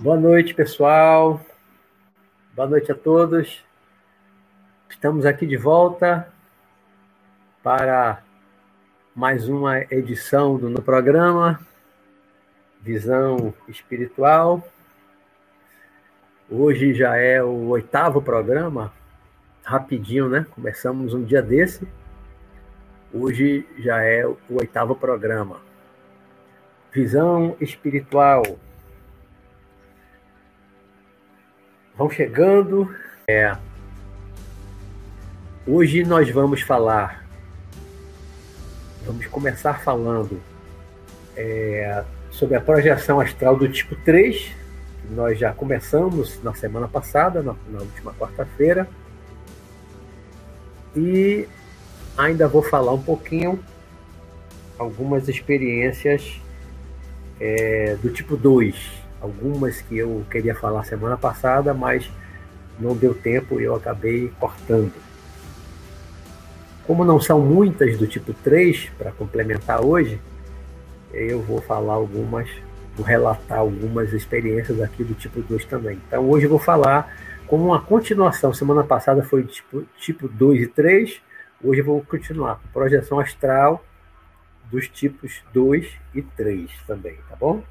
Boa noite, pessoal. Boa noite a todos. Estamos aqui de volta para mais uma edição do no programa Visão Espiritual. Hoje já é o oitavo programa, rapidinho, né? Começamos um dia desse. Hoje já é o oitavo programa. Visão Espiritual. Vão chegando. É, hoje nós vamos falar, vamos começar falando é, sobre a projeção astral do tipo 3, que nós já começamos na semana passada, na, na última quarta-feira. E ainda vou falar um pouquinho algumas experiências é, do tipo 2, algumas que eu queria falar semana passada, mas não deu tempo e eu acabei cortando. Como não são muitas do tipo 3 para complementar hoje, eu vou falar algumas, vou relatar algumas experiências aqui do tipo 2 também. Então hoje eu vou falar como uma continuação. Semana passada foi tipo, tipo 2 e 3, hoje eu vou continuar com projeção astral dos tipos 2 e 3 também, tá bom?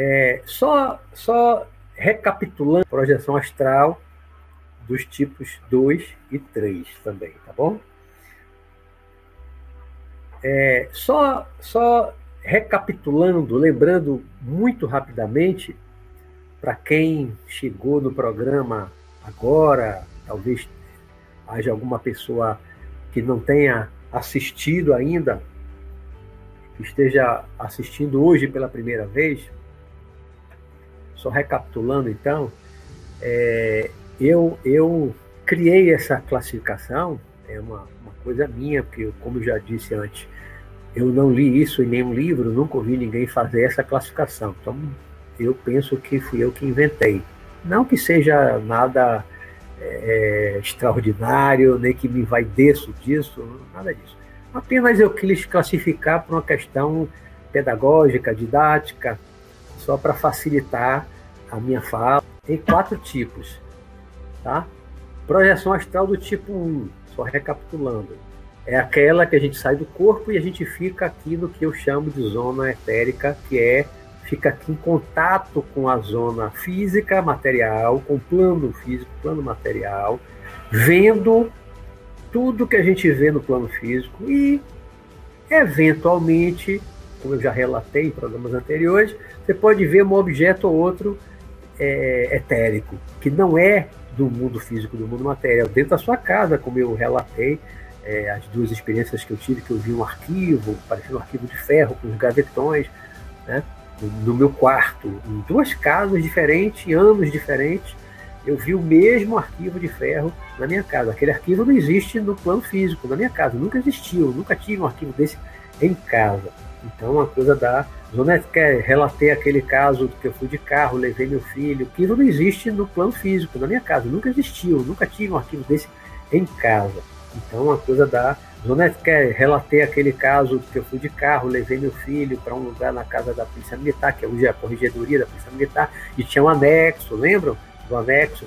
É, só, só recapitulando a projeção astral dos tipos 2 e 3 também, tá bom? É, só, só recapitulando, lembrando muito rapidamente, para quem chegou no programa agora, talvez haja alguma pessoa que não tenha assistido ainda, que esteja assistindo hoje pela primeira vez, só recapitulando, então, é, eu, eu criei essa classificação, é uma, uma coisa minha, porque, como eu já disse antes, eu não li isso em nenhum livro, nunca ouvi ninguém fazer essa classificação. Então, eu penso que fui eu que inventei. Não que seja nada é, extraordinário, nem que me vai desso disso, nada disso. Apenas eu quis classificar por uma questão pedagógica, didática, só para facilitar a minha fala, tem quatro tipos. Tá? Projeção astral do tipo 1, só recapitulando. É aquela que a gente sai do corpo e a gente fica aqui no que eu chamo de zona etérica, que é fica aqui em contato com a zona física, material, com o plano físico, plano material, vendo tudo que a gente vê no plano físico e, eventualmente, como eu já relatei em programas anteriores, você pode ver um objeto ou outro é, etérico, que não é do mundo físico, do mundo material, dentro da sua casa, como eu relatei, é, as duas experiências que eu tive, que eu vi um arquivo, parecendo um arquivo de ferro, com os gavetões, né, no meu quarto, em duas casas diferentes, em anos diferentes, eu vi o mesmo arquivo de ferro na minha casa. Aquele arquivo não existe no plano físico, na minha casa, nunca existiu, nunca tive um arquivo desse em casa. Então, uma coisa da Zona que relatei aquele caso que eu fui de carro, levei meu filho. Aquilo não existe no plano físico, na minha casa. Nunca existiu, nunca tive um arquivo desse em casa. Então, uma coisa da Zona que relatei aquele caso que eu fui de carro, levei meu filho para um lugar na casa da Polícia Militar, que hoje é a Corregedoria da Polícia Militar, e tinha um anexo, lembram? Do anexo,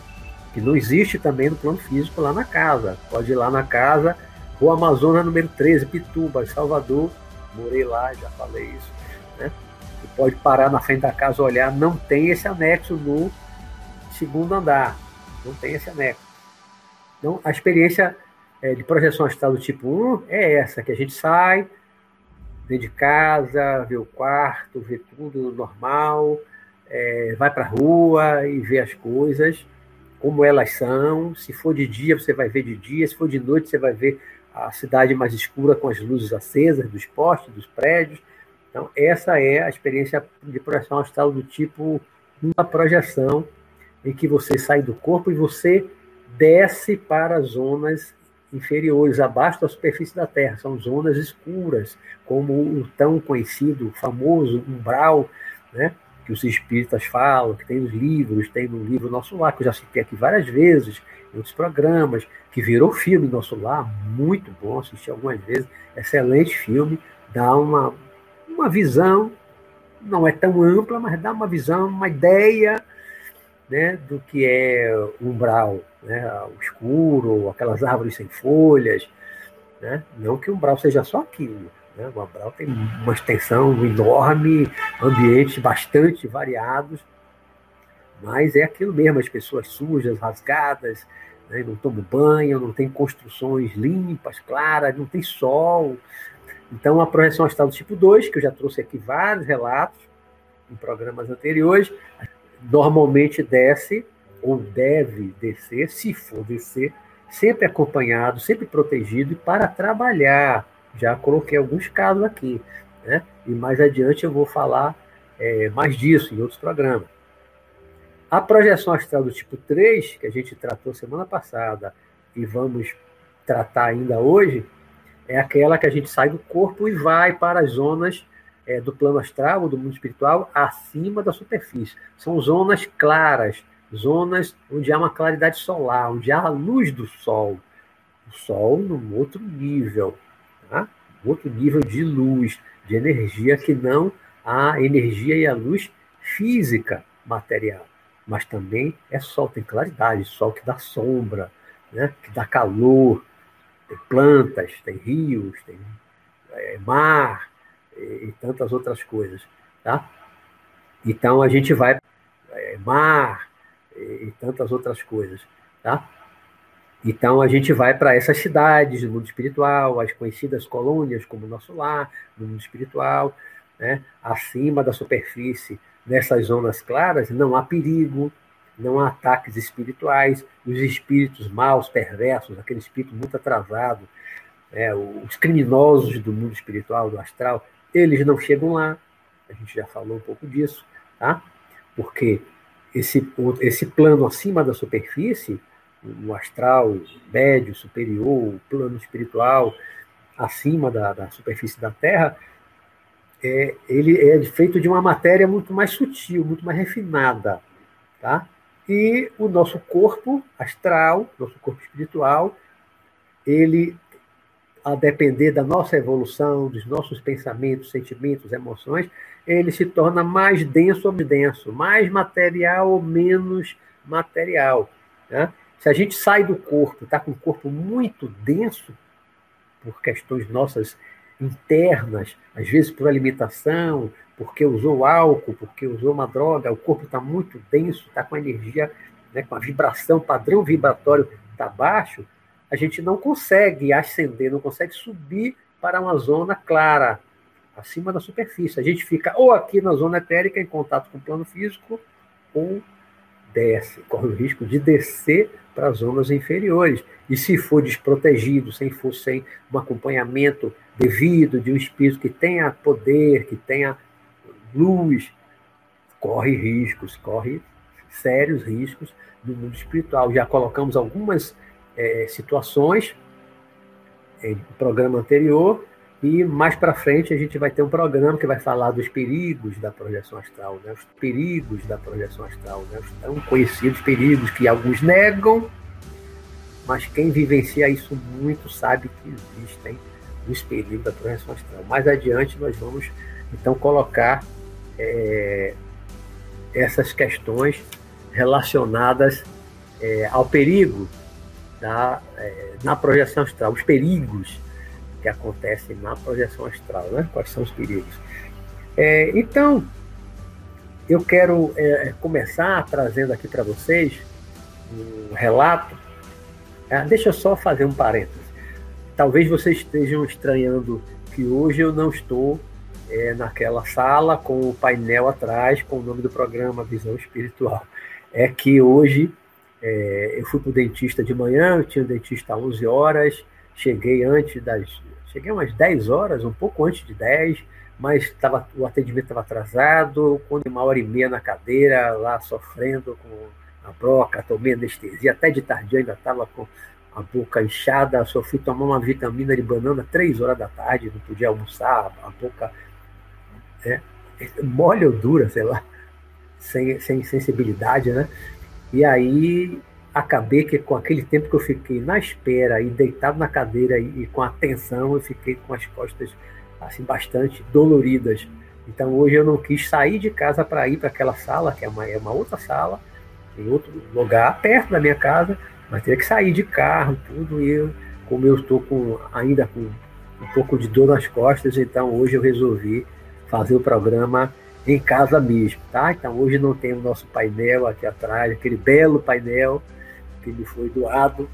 que não existe também no plano físico lá na casa. Pode ir lá na casa, Rua Amazônia, número 13, Pituba, Salvador. Morei lá, já falei isso né? Você pode parar na frente da casa, olhar, não tem esse anexo no segundo andar, não tem esse anexo. Então, a experiência é, de projeção astral do tipo 1 é essa, que a gente sai dentro de casa, vê o quarto, vê tudo normal, é, vai para a rua e vê as coisas como elas são. Se for de dia, você vai ver de dia, se for de noite, você vai ver a cidade mais escura com as luzes acesas dos postes, dos prédios. Então, essa é a experiência de projeção astral do tipo uma projeção em que você sai do corpo e você desce para zonas inferiores, abaixo da superfície da Terra. São zonas escuras, como o tão conhecido, famoso umbral, né? que os espíritas falam, que tem nos livros, tem no livro Nosso Lar, que eu já citei aqui várias vezes, outros programas, que virou filme Nosso Lar, muito bom, assisti algumas vezes, excelente filme, dá uma uma visão não é tão ampla, mas dá uma visão, uma ideia né, do que é umbral, né, o escuro, aquelas árvores sem folhas. Né? Não que o umbral seja só aquilo. Né? O umbral tem uma extensão enorme, ambientes bastante variados, mas é aquilo mesmo, as pessoas sujas, rasgadas, né? não tomam banho, não tem construções limpas, claras, não tem sol. Então, a projeção astral do tipo 2, que eu já trouxe aqui vários relatos em programas anteriores, normalmente desce ou deve descer, se for descer, sempre acompanhado, sempre protegido e para trabalhar. Já coloquei alguns casos aqui, né? E mais adiante eu vou falar é, mais disso em outros programas. A projeção astral do tipo 3, que a gente tratou semana passada e vamos tratar ainda hoje, é aquela que a gente sai do corpo e vai para as zonas é, do plano astral do mundo espiritual acima da superfície. São zonas claras, zonas onde há uma claridade solar, onde há a luz do sol. O sol num outro nível, tá? outro nível de luz, de energia que não a energia e a luz física material. Mas também é sol, tem claridade, sol que dá sombra, né? que dá calor, tem plantas, tem rios, tem é, mar, e, tantas outras coisas, tá? Então a gente vai é, mar e, e tantas outras coisas, tá? Então a gente vai para essas cidades do mundo espiritual, as conhecidas colônias como nosso lar, no mundo espiritual, né? acima da superfície, nessas zonas claras, não há perigo, não há ataques espirituais, os espíritos maus, perversos, aquele espírito muito atrasado, né? os criminosos do mundo espiritual, do astral, eles não chegam lá, a gente já falou um pouco disso, tá? Porque esse, esse plano acima da superfície, o astral, médio, superior, o plano espiritual, acima da, da superfície da Terra, é, ele é feito de uma matéria muito mais sutil, muito mais refinada, tá? E o nosso corpo astral, nosso corpo espiritual, ele a depender da nossa evolução, dos nossos pensamentos, sentimentos, emoções, ele se torna mais denso ou denso, mais material ou menos material. Né? Se a gente sai do corpo, está com o corpo muito denso, por questões nossas internas, às vezes por alimentação, porque usou álcool, porque usou uma droga, o corpo está muito denso, está com a energia, né, com a vibração, padrão vibratório está baixo, a gente não consegue ascender, não consegue subir para uma zona clara, acima da superfície. A gente fica ou aqui na zona etérica, em contato com o plano físico, ou desce, corre o risco de descer para as zonas inferiores. E se for desprotegido, sem for sem um acompanhamento devido de um espírito que tenha poder, que tenha luz, corre riscos, corre sérios riscos no mundo espiritual. Já colocamos algumas é, situações em programa anterior e mais para frente a gente vai ter um programa que vai falar dos perigos da projeção astral, né? os perigos da projeção astral, né? os tão conhecidos perigos que alguns negam, mas quem vivencia isso muito sabe que existem os perigos da projeção astral. Mais adiante nós vamos então colocar é, essas questões relacionadas é, ao perigo da, é, na projeção astral, os perigos que acontecem na projeção astral, né? Quais são os perigos? É, então, eu quero é, começar trazendo aqui para vocês um relato. É, deixa eu só fazer um parênteses. Talvez vocês estejam estranhando que hoje eu não estou é, naquela sala com o painel atrás com o nome do programa Visão Espiritual. É que hoje é, eu fui para o dentista de manhã, eu tinha um dentista às 11 horas, cheguei antes das. Cheguei umas 10 horas, um pouco antes de 10, mas tava, o atendimento estava atrasado, quando uma hora e meia na cadeira, lá sofrendo com a broca, tomei anestesia, até de tarde ainda estava com a boca inchada, só fui tomar uma vitamina de banana três horas da tarde, não podia almoçar, a boca é, mole ou dura, sei lá, sem, sem sensibilidade, né? E aí acabei que com aquele tempo que eu fiquei na espera e deitado na cadeira e, e com atenção, eu fiquei com as costas assim bastante doloridas. Então hoje eu não quis sair de casa para ir para aquela sala, que é uma, é uma outra sala, em outro lugar, perto da minha casa, mas teria que sair de carro, tudo, e eu, como eu estou com, ainda com um pouco de dor nas costas, então hoje eu resolvi fazer o programa em casa mesmo, tá? Então hoje não tem o nosso painel aqui atrás, aquele belo painel que me foi doado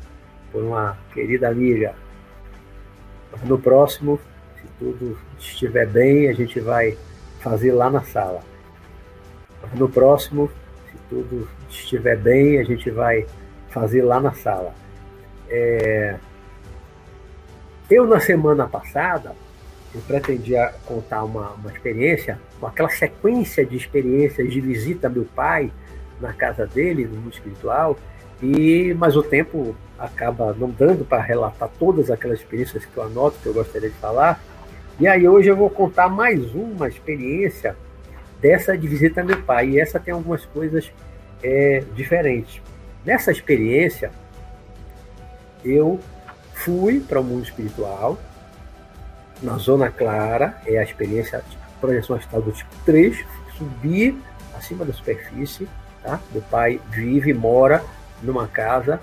por uma querida amiga. No próximo, se tudo estiver bem, a gente vai fazer lá na sala. No próximo, se tudo estiver bem, a gente vai fazer lá na sala. É... Eu, na semana passada, eu pretendia contar uma, uma experiência, aquela sequência de experiências de visita a meu pai na casa dele, no mundo espiritual, e mas o tempo acaba não dando para relatar todas aquelas experiências que eu anoto, que eu gostaria de falar. E aí hoje eu vou contar mais uma experiência dessa de visita meu pai. E essa tem algumas coisas é, diferentes. Nessa experiência, eu fui para o mundo espiritual, na Zona Clara, é a experiência de projeção astral do tipo 3, subi acima da superfície, tá? Meu pai vive, mora numa casa,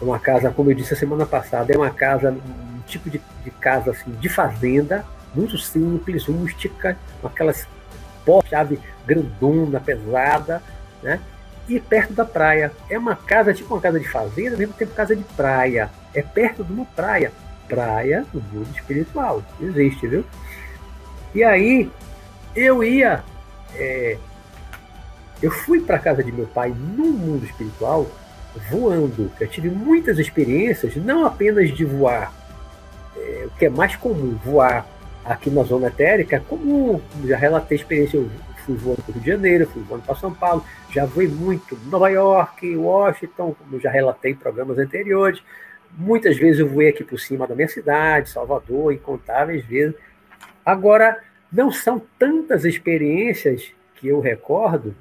uma casa, como eu disse a semana passada, é uma casa, um tipo de, de casa assim, de fazenda, muito simples, rústica, com aquelas chave grandona, pesada, né? E perto da praia. É uma casa, tipo uma casa de fazenda, ao mesmo tempo casa de praia. É perto de uma praia. Praia no mundo espiritual. Existe, viu? E aí, eu ia é, eu fui para casa de meu pai no mundo espiritual voando. Eu tive muitas experiências, não apenas de voar, é, o que é mais comum, voar aqui na zona etérica, como já relatei experiência, eu fui voando para o Rio de Janeiro, fui voando para São Paulo, já voei muito Nova York, Washington, como já relatei em programas anteriores. Muitas vezes eu voei aqui por cima da minha cidade, Salvador, incontáveis vezes. Agora, não são tantas experiências que eu recordo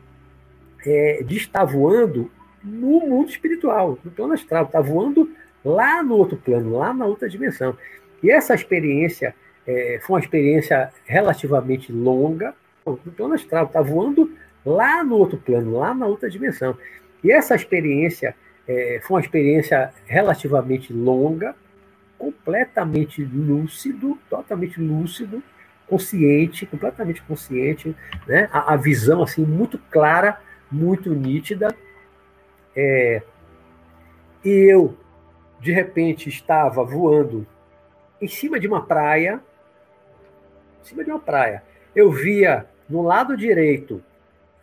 é, de estar voando no mundo espiritual, no plano astral, está voando lá no outro plano, lá na outra dimensão. E essa experiência é, foi uma experiência relativamente longa, no plano astral, está voando lá no outro plano, lá na outra dimensão. E essa experiência é, foi uma experiência relativamente longa, completamente lúcido, totalmente lúcido, consciente, completamente consciente, né? a, a visão assim muito clara muito nítida. É, e eu, de repente, estava voando em cima de uma praia, em cima de uma praia. Eu via no lado direito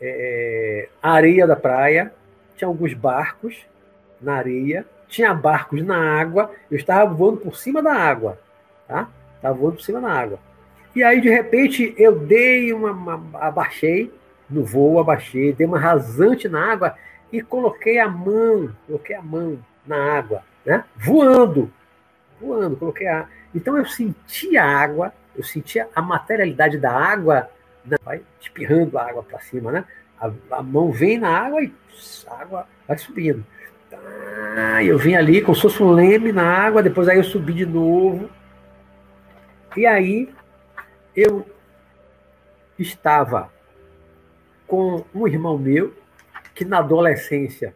é, a areia da praia, tinha alguns barcos na areia, tinha barcos na água, eu estava voando por cima da água, tá? Estava voando por cima da água. E aí, de repente, eu dei uma, uma abaixei, no voo, abaixei, dei uma rasante na água e coloquei a mão, coloquei a mão na água, né? Voando, voando, coloquei a. Então eu senti a água, eu sentia a materialidade da água, né? vai espirrando a água para cima, né? A, a, mão vem na água e a água vai subindo. Ah, eu vim ali como se fosse um leme na água, depois aí eu subi de novo. E aí eu estava com um irmão meu, que na adolescência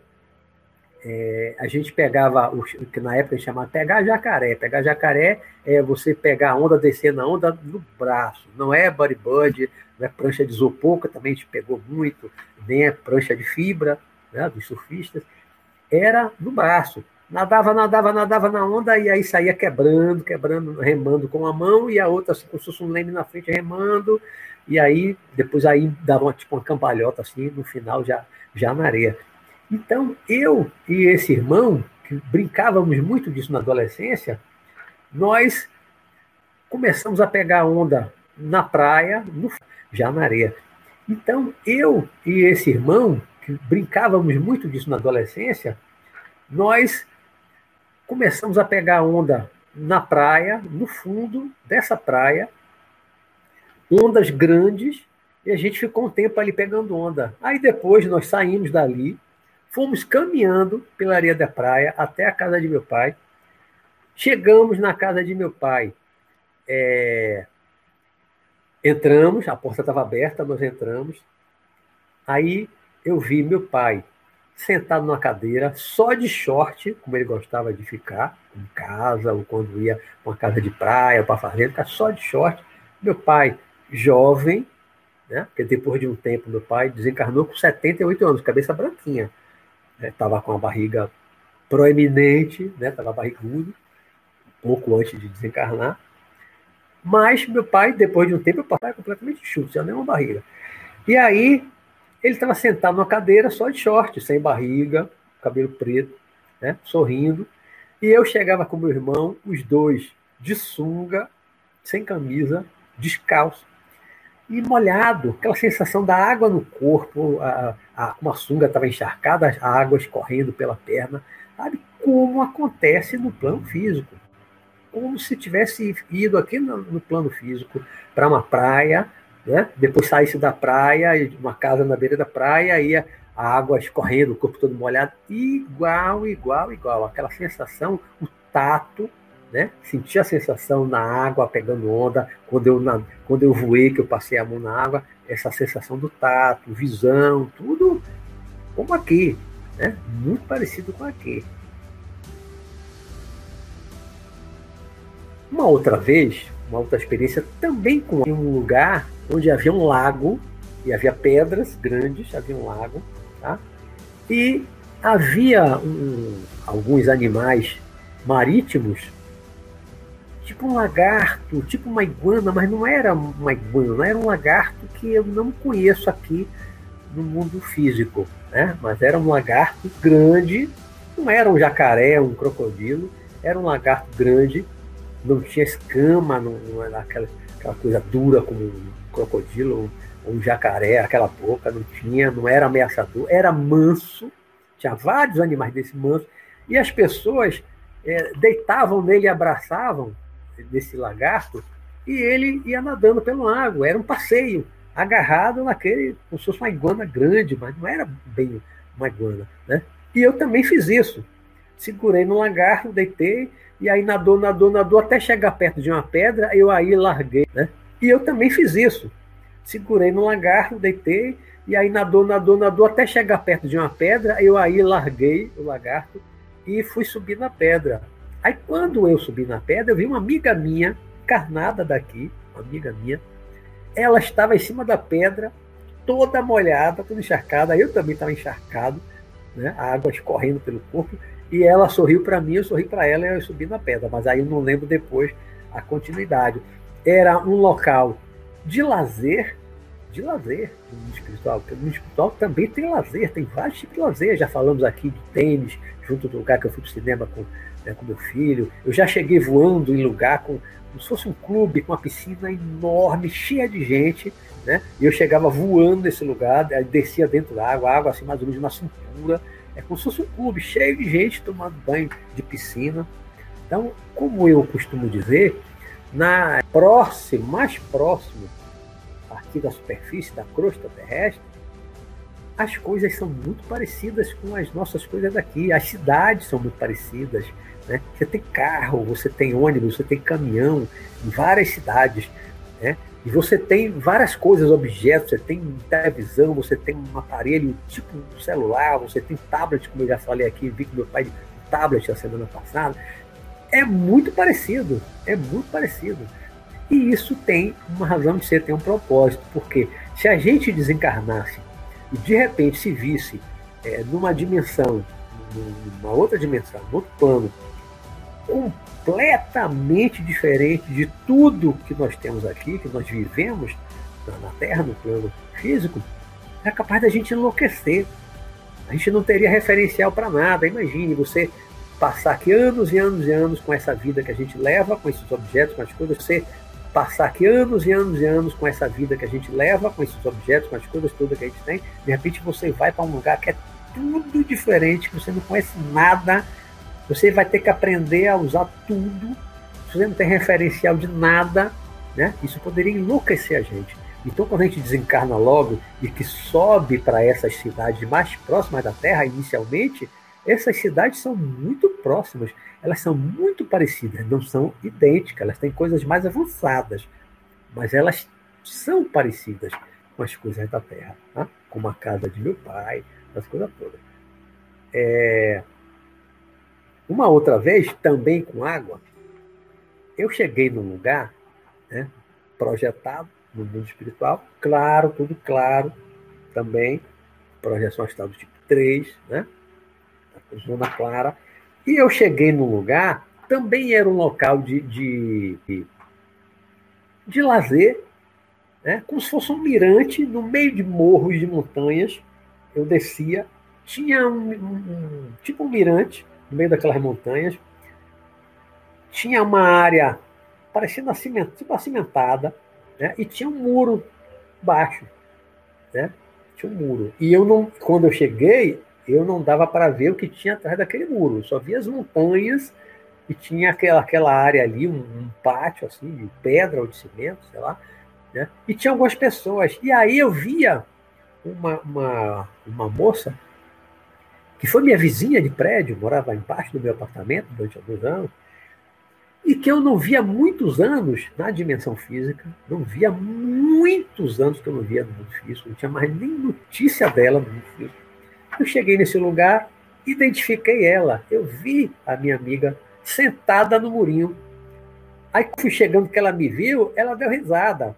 é, a gente pegava, o, que na época a gente chamava pegar jacaré. Pegar jacaré é você pegar a onda, descer na onda no braço. Não é bodyboard, não é prancha de isopor, que também a gente pegou muito, nem é prancha de fibra, né, dos surfistas. Era no braço. Nadava, nadava, nadava na onda e aí saía quebrando, quebrando, remando com uma mão e a outra, assim, como se fosse um leme na frente, remando, e aí depois aí dava uma, tipo uma cambalhota assim, no final já, já na areia. Então, eu e esse irmão, que brincávamos muito disso na adolescência, nós começamos a pegar onda na praia, no, já na areia. Então, eu e esse irmão, que brincávamos muito disso na adolescência, nós começamos a pegar onda na praia, no fundo dessa praia, ondas grandes, e a gente ficou um tempo ali pegando onda. Aí depois nós saímos dali, fomos caminhando pela areia da praia até a casa de meu pai. Chegamos na casa de meu pai. É... Entramos, a porta estava aberta, nós entramos. Aí eu vi meu pai sentado numa cadeira, só de short, como ele gostava de ficar, em casa, ou quando ia para uma casa de praia, para fazenda, ficar só de short. Meu pai, jovem, né? porque depois de um tempo meu pai desencarnou com 78 anos, cabeça branquinha. Estava né? com a barriga proeminente, estava né? barrigudo, pouco antes de desencarnar. Mas meu pai, depois de um tempo, o papai completamente chute, já nem uma barriga. E aí ele estava sentado numa cadeira só de short, sem barriga, cabelo preto, né, sorrindo. E eu chegava com meu irmão, os dois de sunga, sem camisa, descalço e molhado, aquela sensação da água no corpo, a, a, uma sunga estava encharcada, as águas correndo pela perna, sabe? Como acontece no plano físico. Como se tivesse ido aqui no, no plano físico para uma praia, né? Depois saísse da praia, uma casa na beira da praia, ia a água escorrendo, o corpo todo molhado, igual, igual, igual. Aquela sensação, o tato, né? Sentir a sensação na água pegando onda, quando eu, na, quando eu voei, que eu passei a mão na água, essa sensação do tato, visão, tudo como aqui, né? Muito parecido com aqui. Uma outra vez, uma outra experiência também com um lugar onde havia um lago e havia pedras grandes, havia um lago, tá? E havia um, alguns animais marítimos, tipo um lagarto, tipo uma iguana, mas não era uma iguana, era um lagarto que eu não conheço aqui no mundo físico, né? Mas era um lagarto grande, não era um jacaré, um crocodilo, era um lagarto grande, não tinha escama, não, não era aquela, aquela coisa dura como um crocodilo, um jacaré, aquela boca, não tinha, não era ameaçador, era manso, tinha vários animais desse manso, e as pessoas é, deitavam nele abraçavam desse lagarto, e ele ia nadando pelo lago, era um passeio, agarrado naquele, como se fosse uma iguana grande, mas não era bem uma iguana, né? E eu também fiz isso. Segurei no lagarto, deitei, e aí nadou, nadou, nadou, até chegar perto de uma pedra, eu aí larguei, né? E eu também fiz isso. Segurei no lagarto, deitei, e aí nadou, nadou, nadou, até chegar perto de uma pedra, eu aí larguei o lagarto e fui subir na pedra. Aí quando eu subi na pedra, eu vi uma amiga minha, carnada daqui, uma amiga minha, ela estava em cima da pedra, toda molhada, toda encharcada, eu também estava encharcado, né? a água escorrendo pelo corpo, e ela sorriu para mim, eu sorri para ela e eu subi na pedra, mas aí eu não lembro depois a continuidade era um local de lazer, de lazer no mundo espiritual, porque no mundo espiritual também tem lazer, tem vários tipos de lazer. Já falamos aqui de tênis, junto do lugar que eu fui para o cinema com, né, com meu filho. Eu já cheguei voando em lugar com, como se fosse um clube, com uma piscina enorme, cheia de gente, né? E eu chegava voando nesse lugar, descia dentro da água, água assim mais ou menos na cintura. É como se fosse um clube cheio de gente tomando banho de piscina. Então, como eu costumo dizer, na próximo, mais próximo aqui da superfície da crosta terrestre, as coisas são muito parecidas com as nossas coisas daqui. As cidades são muito parecidas. Né? Você tem carro, você tem ônibus, você tem caminhão em várias cidades. Né? E você tem várias coisas, objetos, você tem televisão, você tem um aparelho tipo um celular, você tem tablet, como eu já falei aqui, vi que meu pai tablet a semana passada é muito parecido, é muito parecido. E isso tem uma razão de ser, tem um propósito, porque se a gente desencarnasse e de repente se visse é, numa dimensão, numa outra dimensão, num outro plano, completamente diferente de tudo que nós temos aqui, que nós vivemos na Terra, no plano físico, é capaz da gente enlouquecer. A gente não teria referencial para nada. Imagine você passar aqui anos e anos e anos com essa vida que a gente leva, com esses objetos, com as coisas, você passar aqui anos e anos e anos com essa vida que a gente leva, com esses objetos, com as coisas todas que a gente tem, de repente você vai para um lugar que é tudo diferente, que você não conhece nada, você vai ter que aprender a usar tudo, você não tem referencial de nada, né? Isso poderia enlouquecer a gente. Então, quando a gente desencarna logo e que sobe para essas cidades mais próximas da Terra, inicialmente, essas cidades são muito próximas, elas são muito parecidas, não são idênticas, elas têm coisas mais avançadas, mas elas são parecidas com as coisas da terra, tá? como a casa de meu pai, as coisas todas. É... Uma outra vez, também com água, eu cheguei num lugar né, projetado no mundo espiritual, claro, tudo claro, também, projeção astral do tipo 3, né? Zona clara. E eu cheguei num lugar, também era um local de, de, de, de lazer, né? como se fosse um mirante no meio de morros de montanhas. Eu descia, tinha um, um tipo um mirante no meio daquelas montanhas, tinha uma área parecendo aciment, tipo acimentada, né? e tinha um muro baixo, né? Tinha um muro. E eu não, quando eu cheguei, eu não dava para ver o que tinha atrás daquele muro. Eu só via as montanhas e tinha aquela, aquela área ali, um, um pátio assim, de pedra ou de cimento, sei lá. Né? E tinha algumas pessoas. E aí eu via uma, uma, uma moça que foi minha vizinha de prédio, morava embaixo do meu apartamento durante alguns anos, e que eu não via muitos anos na dimensão física, não via muitos anos que eu não via no mundo físico, não tinha mais nem notícia dela no mundo físico. Eu cheguei nesse lugar, identifiquei ela, eu vi a minha amiga sentada no murinho. Aí fui chegando que ela me viu, ela deu risada.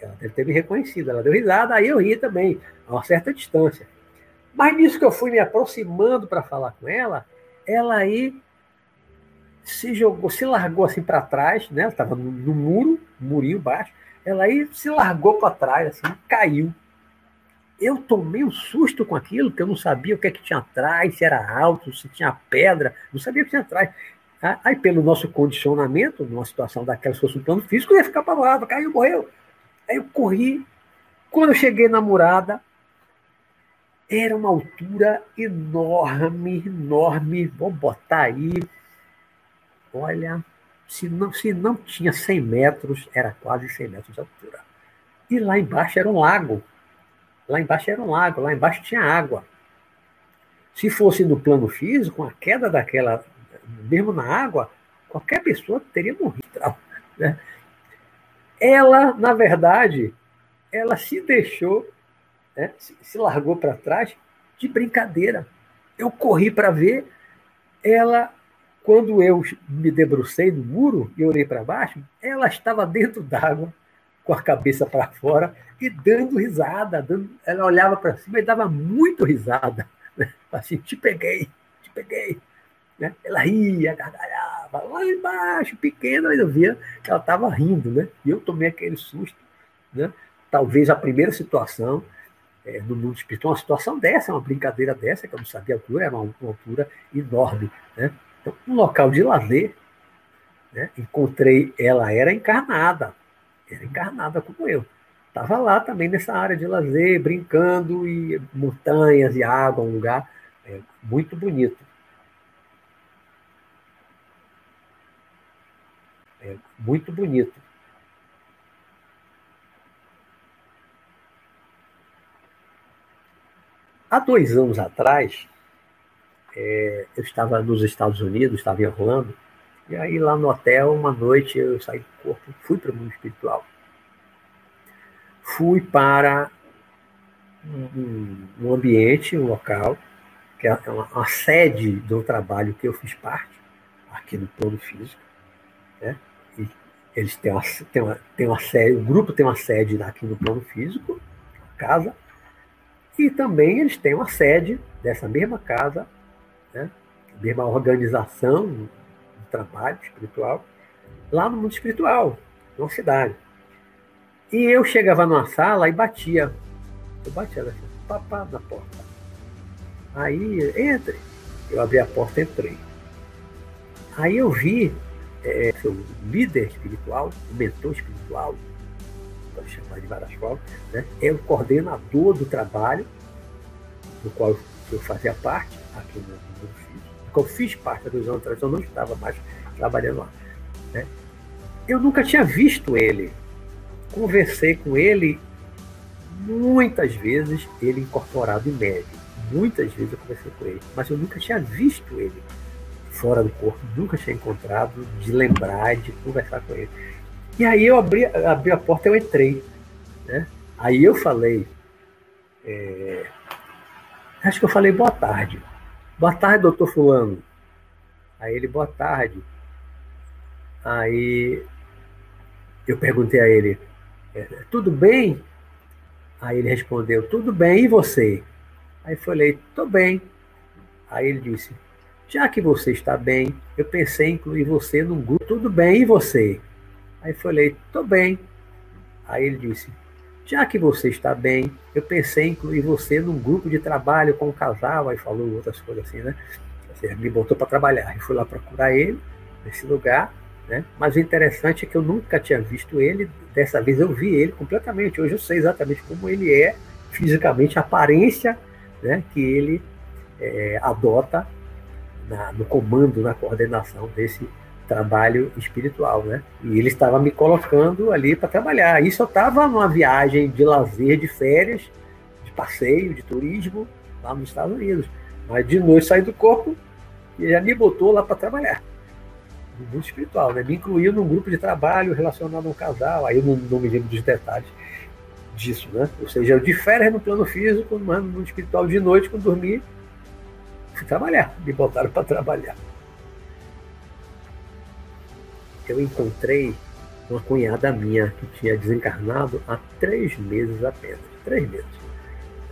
Ela deve ter me reconhecido, ela deu risada, aí eu ri também, a uma certa distância. Mas nisso que eu fui me aproximando para falar com ela, ela aí se jogou, se largou assim para trás, né? Ela estava no, no, muro, murinho baixo. Ela aí se largou para trás, assim, caiu. Eu tomei um susto com aquilo, porque eu não sabia o que, é que tinha atrás, se era alto, se tinha pedra, não sabia o que tinha atrás. Aí, pelo nosso condicionamento, numa situação daquela, se fosse um plano físico, eu ia ficar apavorado, caiu, morreu. Aí eu corri. Quando eu cheguei na murada, era uma altura enorme, enorme. Vou botar aí Olha, se não, se não tinha 100 metros, era quase 100 metros de altura. E lá embaixo era um lago. Lá embaixo era um lago, lá embaixo tinha água. Se fosse no plano físico, a queda daquela, mesmo na água, qualquer pessoa teria morrido. Né? Ela, na verdade, ela se deixou, né, se largou para trás de brincadeira. Eu corri para ver, ela quando eu me debrucei no muro e olhei para baixo, ela estava dentro d'água, com a cabeça para fora e dando risada. Dando... Ela olhava para cima e dava muito risada. Né? Assim, te peguei, te peguei. Né? Ela ria, gargalhava, lá embaixo, pequena, eu via que ela estava rindo. Né? E eu tomei aquele susto. Né? Talvez a primeira situação é, no mundo espiritual, uma situação dessa, uma brincadeira dessa, que eu não sabia a altura, era uma, uma altura enorme. Né? Então, um local de lazer, né? encontrei, ela era encarnada, era encarnada como eu. Estava lá também nessa área de lazer, brincando, e montanhas e água, um lugar é, muito bonito. É, muito bonito. Há dois anos atrás, é, eu estava nos Estados Unidos, estava em Orlando, e aí lá no hotel, uma noite eu saí do corpo, fui para o mundo espiritual. Fui para um, um ambiente, um local, que é uma, uma, sede do trabalho que eu fiz parte, aqui no plano físico. Né? E eles têm uma, têm, uma, têm uma sede, o grupo tem uma sede aqui no plano físico, casa, e também eles têm uma sede dessa mesma casa né? mesma organização do trabalho espiritual, lá no mundo espiritual, numa cidade. E eu chegava numa sala e batia. Eu batia assim, papá na porta. Aí, entre. Eu abri a porta e entrei. Aí eu vi é, seu líder espiritual, o mentor espiritual, pode chamar de formas, né? é o coordenador do trabalho, do qual eu fazia parte aqui no eu fiz parte dos anos atrás, eu não estava mais trabalhando lá. Né? Eu nunca tinha visto ele. Conversei com ele muitas vezes, ele incorporado em médio. Muitas vezes eu conversei com ele, mas eu nunca tinha visto ele fora do corpo, nunca tinha encontrado, de lembrar, de conversar com ele. E aí eu abri, abri a porta e eu entrei. Né? Aí eu falei, é, acho que eu falei boa tarde. Boa tarde, doutor Fulano. Aí ele, boa tarde. Aí eu perguntei a ele, é, tudo bem? Aí ele respondeu, tudo bem, e você? Aí eu falei, tô bem. Aí ele disse, já que você está bem, eu pensei em incluir você num grupo, tudo bem, e você? Aí falei, tô bem. Aí ele disse, já que você está bem, eu pensei em incluir você num grupo de trabalho com um casal, aí falou outras coisas assim, né? Me botou para trabalhar. Eu fui lá procurar ele, nesse lugar, né? Mas o interessante é que eu nunca tinha visto ele, dessa vez eu vi ele completamente. Hoje eu sei exatamente como ele é, fisicamente, a aparência né, que ele é, adota na, no comando, na coordenação desse trabalho espiritual, né? E ele estava me colocando ali para trabalhar. Isso eu estava numa viagem de lazer, de férias, de passeio, de turismo lá nos Estados Unidos. Mas de noite saí do corpo e já me botou lá para trabalhar. No mundo espiritual, né? Me incluiu num grupo de trabalho relacionado a um casal. Aí eu não, não me lembro dos detalhes disso, né? Ou seja, eu de férias no plano físico, mas no mundo espiritual de noite, quando dormi, fui trabalhar. Me botaram para trabalhar eu encontrei uma cunhada minha que tinha desencarnado há três meses apenas. Três meses.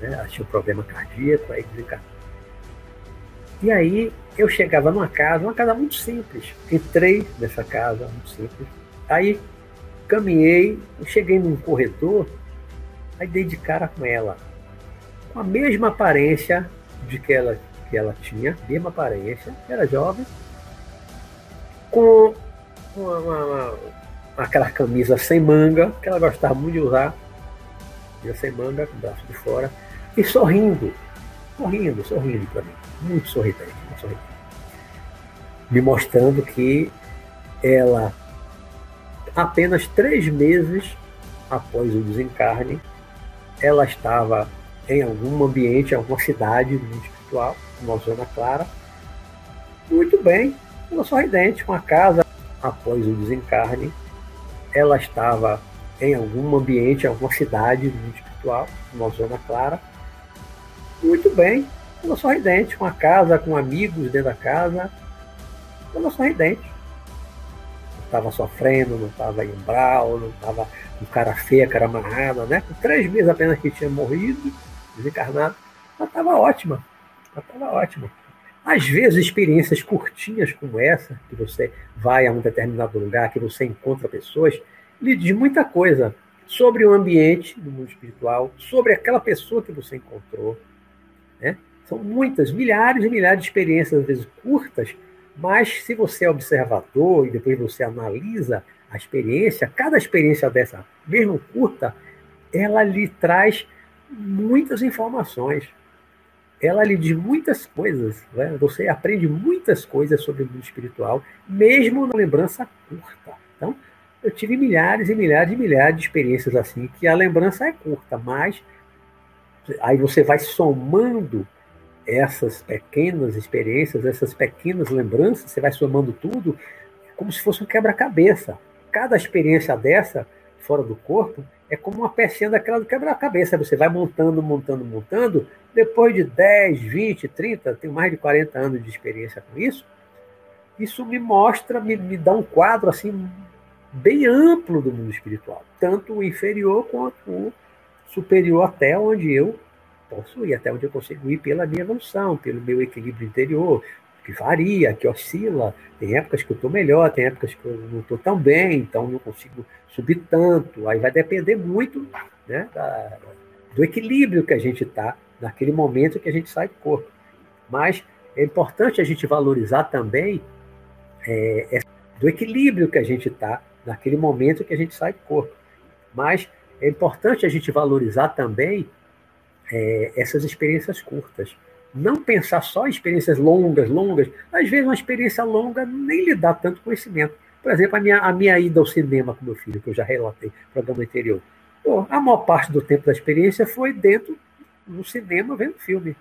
Né? Ela tinha um problema cardíaco, aí desencarnou. E aí eu chegava numa casa, uma casa muito simples. Entrei nessa casa, muito simples. Aí caminhei, cheguei num corredor, aí dei de cara com ela. Com a mesma aparência de que ela, que ela tinha, mesma aparência, era jovem, com uma, uma, uma, aquela camisa sem manga, que ela gostava muito de usar, camisa sem manga, com o braço de fora, e sorrindo, sorrindo, sorrindo para mim, muito sorridente, muito sorridente. Me mostrando que ela, apenas três meses após o desencarne, ela estava em algum ambiente, em alguma cidade no espiritual, uma zona clara, muito bem, ela sorridente, com a casa após o desencarne, ela estava em algum ambiente, alguma cidade muito espiritual, uma zona clara, muito bem, ela sorridente, com a casa, com amigos dentro da casa, ela sorridente. Não estava sofrendo, não estava em umbral, não estava com cara feia, cara amarrada, né? Com três meses apenas que tinha morrido, desencarnado, ela estava ótima. Ela estava ótima. Às vezes, experiências curtinhas como essa, que você vai a um determinado lugar, que você encontra pessoas, lhe diz muita coisa sobre o ambiente do mundo espiritual, sobre aquela pessoa que você encontrou. Né? São muitas, milhares e milhares de experiências, às vezes curtas, mas se você é observador e depois você analisa a experiência, cada experiência dessa, mesmo curta, ela lhe traz muitas informações ela lhe diz muitas coisas, né? você aprende muitas coisas sobre o mundo espiritual, mesmo na lembrança curta. Então, eu tive milhares e milhares e milhares de experiências assim, que a lembrança é curta, mas aí você vai somando essas pequenas experiências, essas pequenas lembranças, você vai somando tudo como se fosse um quebra-cabeça. Cada experiência dessa, fora do corpo, é como uma pecinha daquela do quebra-cabeça. Você vai montando, montando, montando. Depois de 10, 20, 30, tenho mais de 40 anos de experiência com isso. Isso me mostra, me, me dá um quadro assim bem amplo do mundo espiritual, tanto o inferior quanto o superior, até onde eu posso ir, até onde eu consigo ir pela minha evolução, pelo meu equilíbrio interior, que varia, que oscila. Tem épocas que eu estou melhor, tem épocas que eu não estou tão bem, então não consigo subir tanto. Aí vai depender muito né, da, do equilíbrio que a gente está naquele momento que a gente sai do corpo. Mas é importante a gente valorizar também é, do equilíbrio que a gente está naquele momento que a gente sai do corpo. Mas é importante a gente valorizar também é, essas experiências curtas não pensar só em experiências longas, longas. Às vezes uma experiência longa nem lhe dá tanto conhecimento. Por exemplo, a minha, a minha ida ao cinema com meu filho, que eu já relatei no programa anterior. A maior parte do tempo da experiência foi dentro no cinema vendo filme.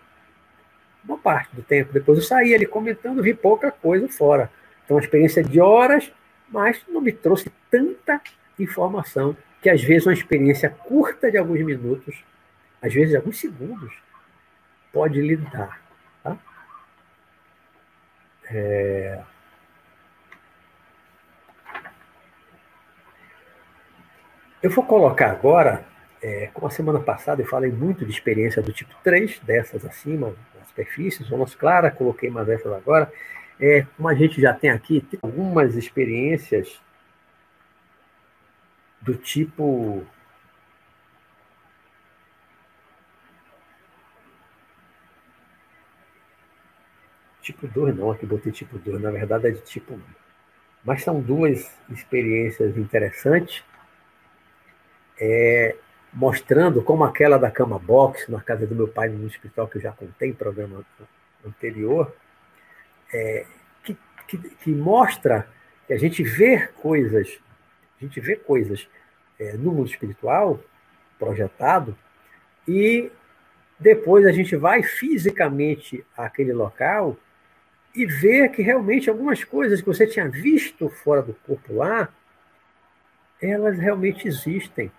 Uma parte do tempo. Depois eu saí ali comentando, vi pouca coisa fora. Então, uma experiência de horas, mas não me trouxe tanta informação que às vezes uma experiência curta de alguns minutos, às vezes alguns segundos, pode lhe dar. Tá? É... Eu vou colocar agora, é, como a semana passada eu falei muito de experiência do tipo 3, dessas acima, na superfície, zonas claras, coloquei mais essas agora. É, como a gente já tem aqui, tem algumas experiências do tipo tipo 2 não, aqui botei tipo 2, na verdade é de tipo 1. Mas são duas experiências interessantes, é, mostrando como aquela da cama box, na casa do meu pai, no hospital, que eu já contei em programa anterior, é, que, que, que, mostra que a gente vê coisas, a gente vê coisas é, no mundo espiritual projetado e depois a gente vai fisicamente àquele local e ver que realmente algumas coisas que você tinha visto fora do corpo lá, elas realmente existem.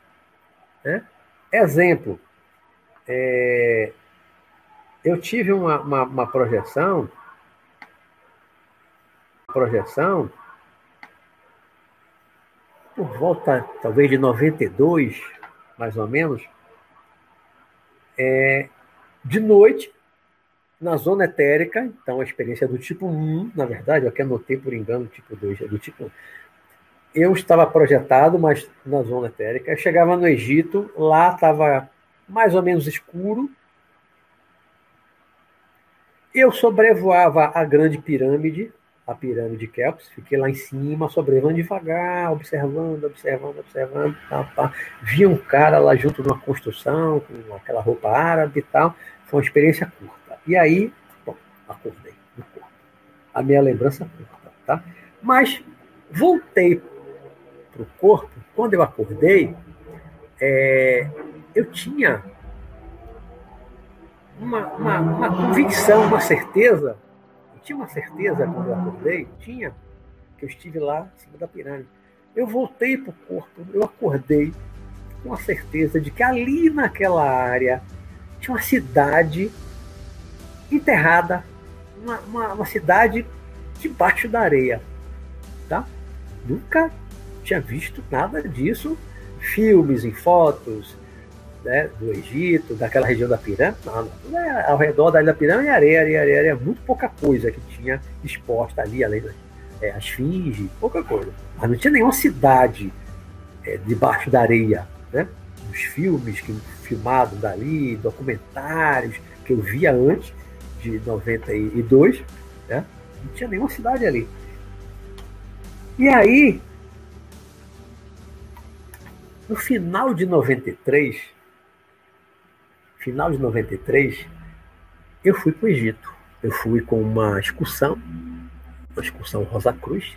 Né? Exemplo, é, eu tive uma, uma, uma projeção, projeção por volta talvez de 92, mais ou menos, é, de noite, na zona etérica, então a experiência é do tipo 1, na verdade, eu aqui anotei por engano o tipo 2, é do tipo 1. Eu estava projetado, mas na zona etérica. Eu chegava no Egito, lá estava mais ou menos escuro. Eu sobrevoava a grande pirâmide, a pirâmide de Kelps, fiquei lá em cima, sobrevoando devagar, observando, observando, observando, tal, tal. Vi um cara lá junto numa construção, com aquela roupa árabe e tal. Foi uma experiência curta. E aí, bom, acordei no corpo. A minha lembrança curta, tá? Mas voltei para o corpo, quando eu acordei, é, eu tinha uma, uma, uma, convicção, uma certeza. Eu tinha uma certeza quando eu acordei, tinha, que eu estive lá em cima da pirâmide. Eu voltei para o corpo, eu acordei com a certeza de que ali naquela área tinha uma cidade enterrada, uma, uma, uma cidade debaixo da areia. Tá? Nunca tinha visto nada disso. Filmes e fotos né, do Egito, daquela região da pirâmide, não, não. É, ao redor da ilha da pirâmide é areia, areia, areia, areia, muito pouca coisa que tinha exposta ali, além das é, as finges, pouca coisa. Mas não tinha nenhuma cidade é, debaixo da areia. Né? Os filmes que filmados dali, documentários que eu via antes, de 92, né? não tinha nenhuma cidade ali. E aí, no final de 93, final de 93, eu fui para o Egito. Eu fui com uma excursão, uma excursão Rosa Cruz,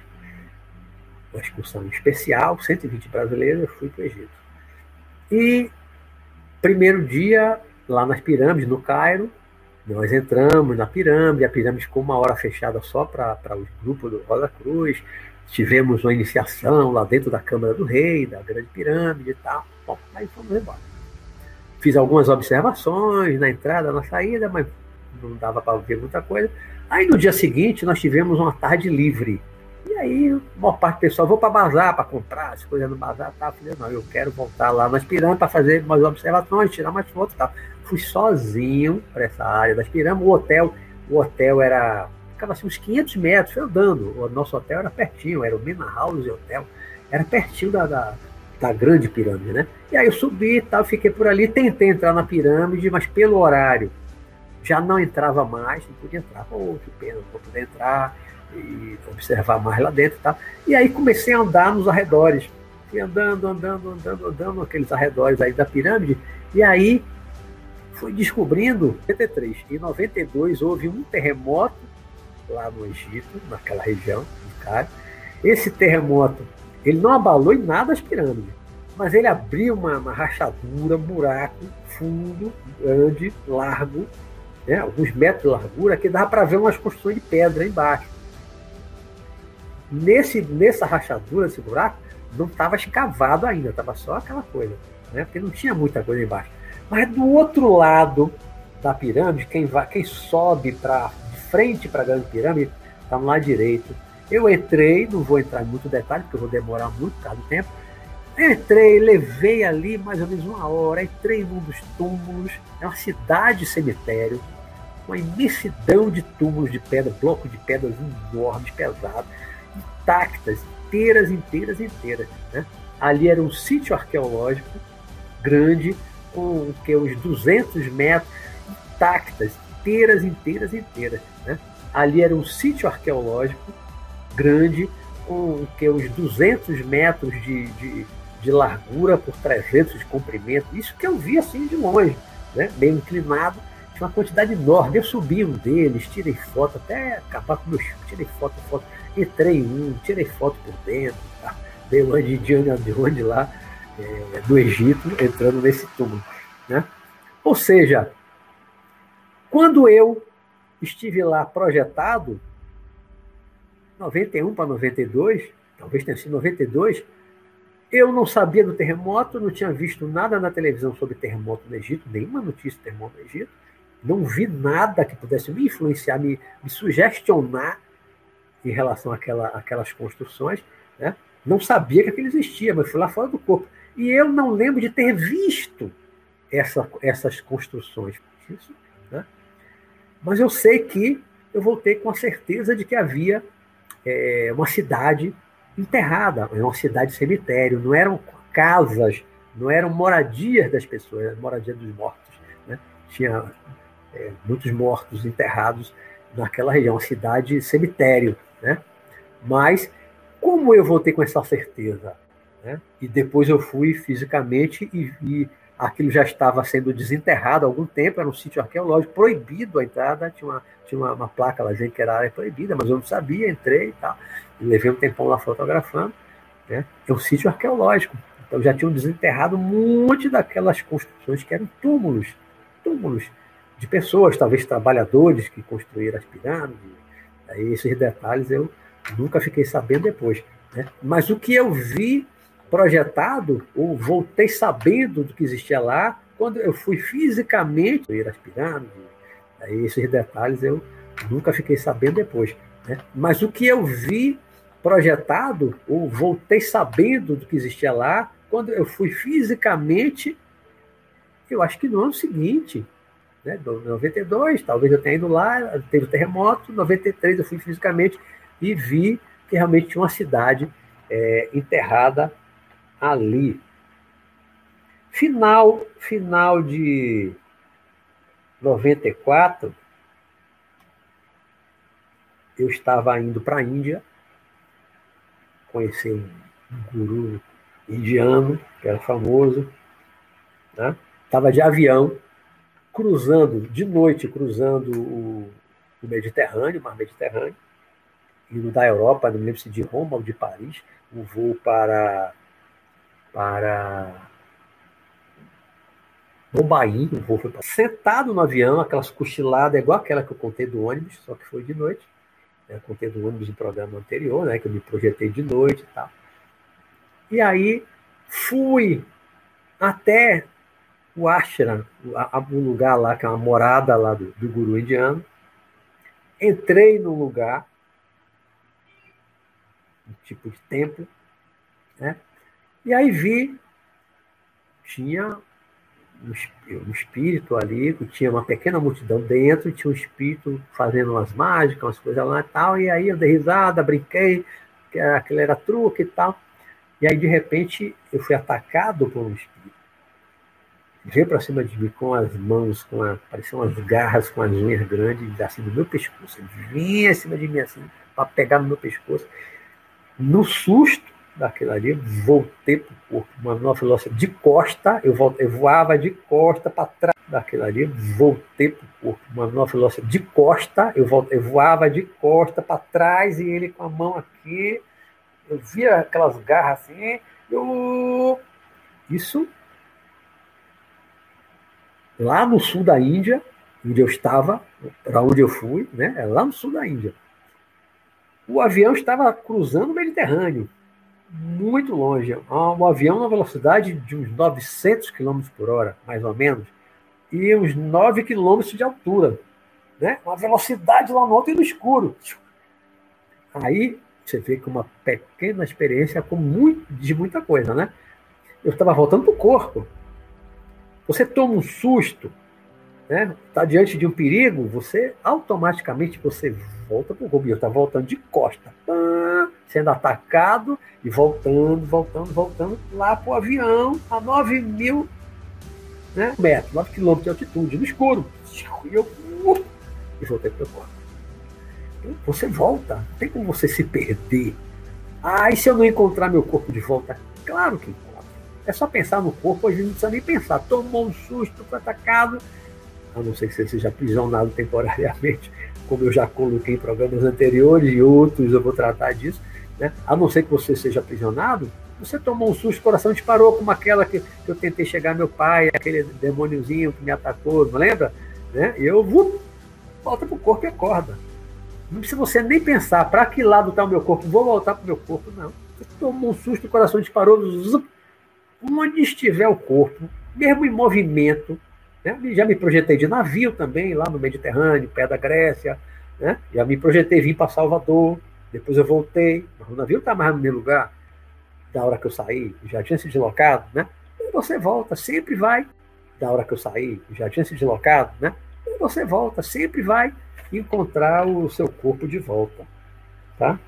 uma excursão especial, 120 brasileiros, eu fui para o Egito. E primeiro dia, lá nas pirâmides, no Cairo, nós entramos na pirâmide, a pirâmide ficou uma hora fechada só para os grupos do Rosa Cruz. Tivemos uma iniciação lá dentro da Câmara do Rei, da Grande Pirâmide e tal. Bom, aí fomos embora. Fiz algumas observações na entrada, na saída, mas não dava para ver muita coisa. Aí no dia seguinte nós tivemos uma tarde livre. Aí, a maior parte do pessoal, vou para bazar para comprar as coisas no bazar. Tá? Falei, não, eu quero voltar lá nas pirâmides para fazer umas observações, tirar mais fotos e tal fui sozinho para essa área das pirâmides. O hotel, o hotel era ficava assim uns 500 metros, foi andando. O nosso hotel era pertinho, era o Mina House Hotel, era pertinho da, da, da, grande pirâmide, né? E aí eu subi e tal, fiquei por ali, tentei entrar na pirâmide, mas pelo horário já não entrava mais, não podia entrar. Pô, que pena, não vou poder entrar e observar mais lá dentro e tal. E aí comecei a andar nos arredores. Fui andando, andando, andando, andando naqueles arredores aí da pirâmide, e aí foi descobrindo em 93. Em 92 houve um terremoto lá no Egito, naquela região do Cairo. Esse terremoto, ele não abalou em nada as pirâmides, mas ele abriu uma, uma rachadura, um buraco fundo, grande, largo, né, alguns metros de largura, que dava para ver umas construções de pedra embaixo. Nesse, nessa rachadura, nesse buraco, não estava escavado ainda, estava só aquela coisa, né? porque não tinha muita coisa embaixo. Mas do outro lado da pirâmide, quem, vai, quem sobe para de frente para a grande pirâmide, está no lado direito. Eu entrei, não vou entrar em muito detalhe, porque eu vou demorar muito do tempo. Entrei, levei ali mais ou menos uma hora, entrei num dos túmulos, é uma cidade cemitério, uma imensidão de túmulos de pedra, blocos de pedras enormes, pesados, intactas, inteiras, inteiras, inteiras. Né? Ali era um sítio arqueológico grande, com que uns 200 metros, intactas, inteiras, inteiras, inteiras. Né? Ali era um sítio arqueológico grande, com que uns 200 metros de, de, de, largura por 300 de comprimento. Isso que eu vi assim de longe, né? bem inclinado. Tinha uma quantidade enorme. Eu subi um deles, tirei foto, até acabar com meus tirei foto, foto. Entrei um, tirei foto por dentro, tá? dei uma de Indiana Jones lá, é, do Egito, entrando nesse túmulo. Né? Ou seja, quando eu estive lá projetado, 91 para 92, talvez tenha sido 92, eu não sabia do terremoto, não tinha visto nada na televisão sobre terremoto no Egito, nenhuma notícia de terremoto no Egito, não vi nada que pudesse me influenciar, me, me sugestionar em relação àquela, àquelas construções, né? não sabia que aquilo existia, mas fui lá fora do corpo. E eu não lembro de ter visto essa, essas construções. Isso, né? Mas eu sei que eu voltei com a certeza de que havia é, uma cidade enterrada, uma cidade cemitério, não eram casas, não eram moradias das pessoas, moradias dos mortos. Né? Tinha é, muitos mortos enterrados naquela região, uma cidade cemitério. Né? Mas como eu voltei com essa certeza? Né? E depois eu fui fisicamente e vi aquilo já estava sendo desenterrado há algum tempo, era um sítio arqueológico, proibido a entrada, tinha uma, tinha uma, uma placa lá dizendo que era área proibida, mas eu não sabia, entrei e tal, e levei um tempão lá fotografando. Né? É um sítio arqueológico, então já tinham desenterrado um monte daquelas construções que eram túmulos, túmulos de pessoas, talvez trabalhadores que construíram as pirâmides. Aí esses detalhes eu nunca fiquei sabendo depois. Né? Mas o que eu vi projetado, ou voltei sabendo do que existia lá, quando eu fui fisicamente ir às pirâmides. Aí esses detalhes eu nunca fiquei sabendo depois. Né? Mas o que eu vi projetado, ou voltei sabendo do que existia lá, quando eu fui fisicamente, eu acho que no ano seguinte, né, 92, talvez eu tenha ido lá, teve o terremoto, 93 eu fui fisicamente e vi que realmente tinha uma cidade é, enterrada ali. Final, final de 94, eu estava indo para a Índia, conhecer um guru indiano, que era famoso, né? estava de avião, cruzando, de noite, cruzando o, o Mediterrâneo, o Mar Mediterrâneo, indo da Europa, não me lembro se de Roma ou de Paris, um voo para para Bombaim, o voo foi para... sentado no avião, aquelas cochiladas, igual aquela que eu contei do ônibus, só que foi de noite. Né? Contei do ônibus no programa anterior, né? que eu me projetei de noite e tal. E aí fui até o ashram, um lugar lá, que é uma morada lá do, do guru indiano. Entrei no lugar, um tipo de templo, né? E aí vi, tinha um espírito ali, tinha uma pequena multidão dentro, tinha um espírito fazendo umas mágicas, umas coisas lá e tal, e aí eu dei risada, brinquei, que aquilo era truque e tal. E aí, de repente, eu fui atacado por um espírito. Veio para cima de mim com as mãos, com a, pareciam umas garras com as unhas grandes, assim, no meu pescoço. Ele vinha em cima de mim, assim, para pegar no meu pescoço. No susto, daquilo ali, voltei para o corpo, uma nova velocidade de costa, eu, voltei, eu voava de costa para trás daquilo ali, voltei para o corpo, uma nova velocidade de costa, eu, voltei, eu voava de costa para trás e ele com a mão aqui, eu via aquelas garras assim, eu... isso lá no sul da Índia, onde eu estava, para onde eu fui, né? É lá no sul da Índia. o avião estava cruzando o Mediterrâneo, muito longe. O avião na velocidade de uns 900 km por hora, mais ou menos, e uns 9 km de altura. Né? Uma velocidade lá no alto e no escuro. Aí você vê que uma pequena experiência com muito, de muita coisa, né? Eu estava voltando para o corpo. Você toma um susto, né? Está diante de um perigo, você automaticamente você volta para o corpo. Eu estava voltando de costa, pã, sendo atacado e voltando, voltando, voltando lá para o avião a 9 mil né, metros, 9 quilômetros de altitude, no escuro. E eu uh, e voltei para o corpo. Você volta, não tem como você se perder. Ah, e se eu não encontrar meu corpo de volta? Claro que. É só pensar no corpo, gente não precisa nem pensar. Tomou um susto, foi atacado. A não ser que você seja aprisionado temporariamente, como eu já coloquei em programas anteriores e outros eu vou tratar disso. Né? A não ser que você seja aprisionado, você tomou um susto, o coração disparou como aquela que, que eu tentei chegar meu pai, aquele demôniozinho que me atacou, não lembra? Né? Eu vou, volta para o corpo e acorda. Não precisa você nem pensar para que lado está o meu corpo, vou voltar para o meu corpo, não. Você tomou um susto, o coração disparou, zup, onde estiver o corpo, mesmo em movimento, né? já me projetei de navio também, lá no Mediterrâneo, pé da Grécia, né? já me projetei vim para Salvador, depois eu voltei, mas o navio está mais no meu lugar, da hora que eu saí, já tinha se deslocado, né? E você volta, sempre vai, da hora que eu saí, já tinha se deslocado, né? E você volta, sempre vai encontrar o seu corpo de volta. Tá?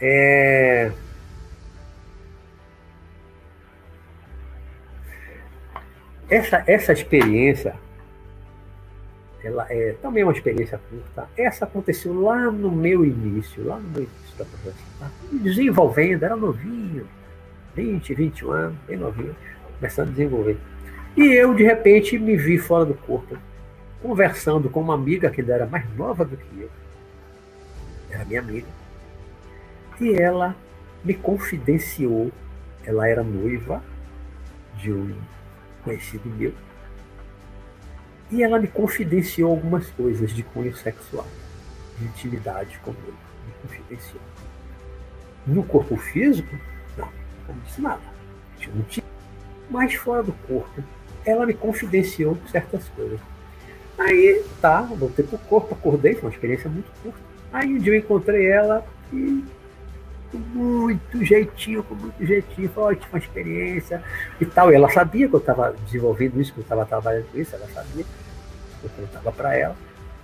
É... Essa, essa experiência, ela é também uma experiência curta. Essa aconteceu lá no meu início, lá no meu início da profissão. Tá? Desenvolvendo, era novinho, 20, 21 anos, bem novinho, começando a desenvolver. E eu, de repente, me vi fora do corpo conversando com uma amiga que era mais nova do que eu, era minha amiga, e ela me confidenciou, ela era noiva de um conhecido meu, e ela me confidenciou algumas coisas de cunho sexual, de intimidade comigo, me confidenciou. No corpo físico, não, não disse nada, não tinha. Mas fora do corpo, ela me confidenciou certas coisas. Aí, tá, voltei pro corpo, acordei, foi uma experiência muito curta. Aí um dia eu encontrei ela e muito jeitinho, com muito jeitinho, tive uma experiência e tal. E ela sabia que eu estava desenvolvendo isso, que eu estava trabalhando com isso, ela sabia, eu contava para ela.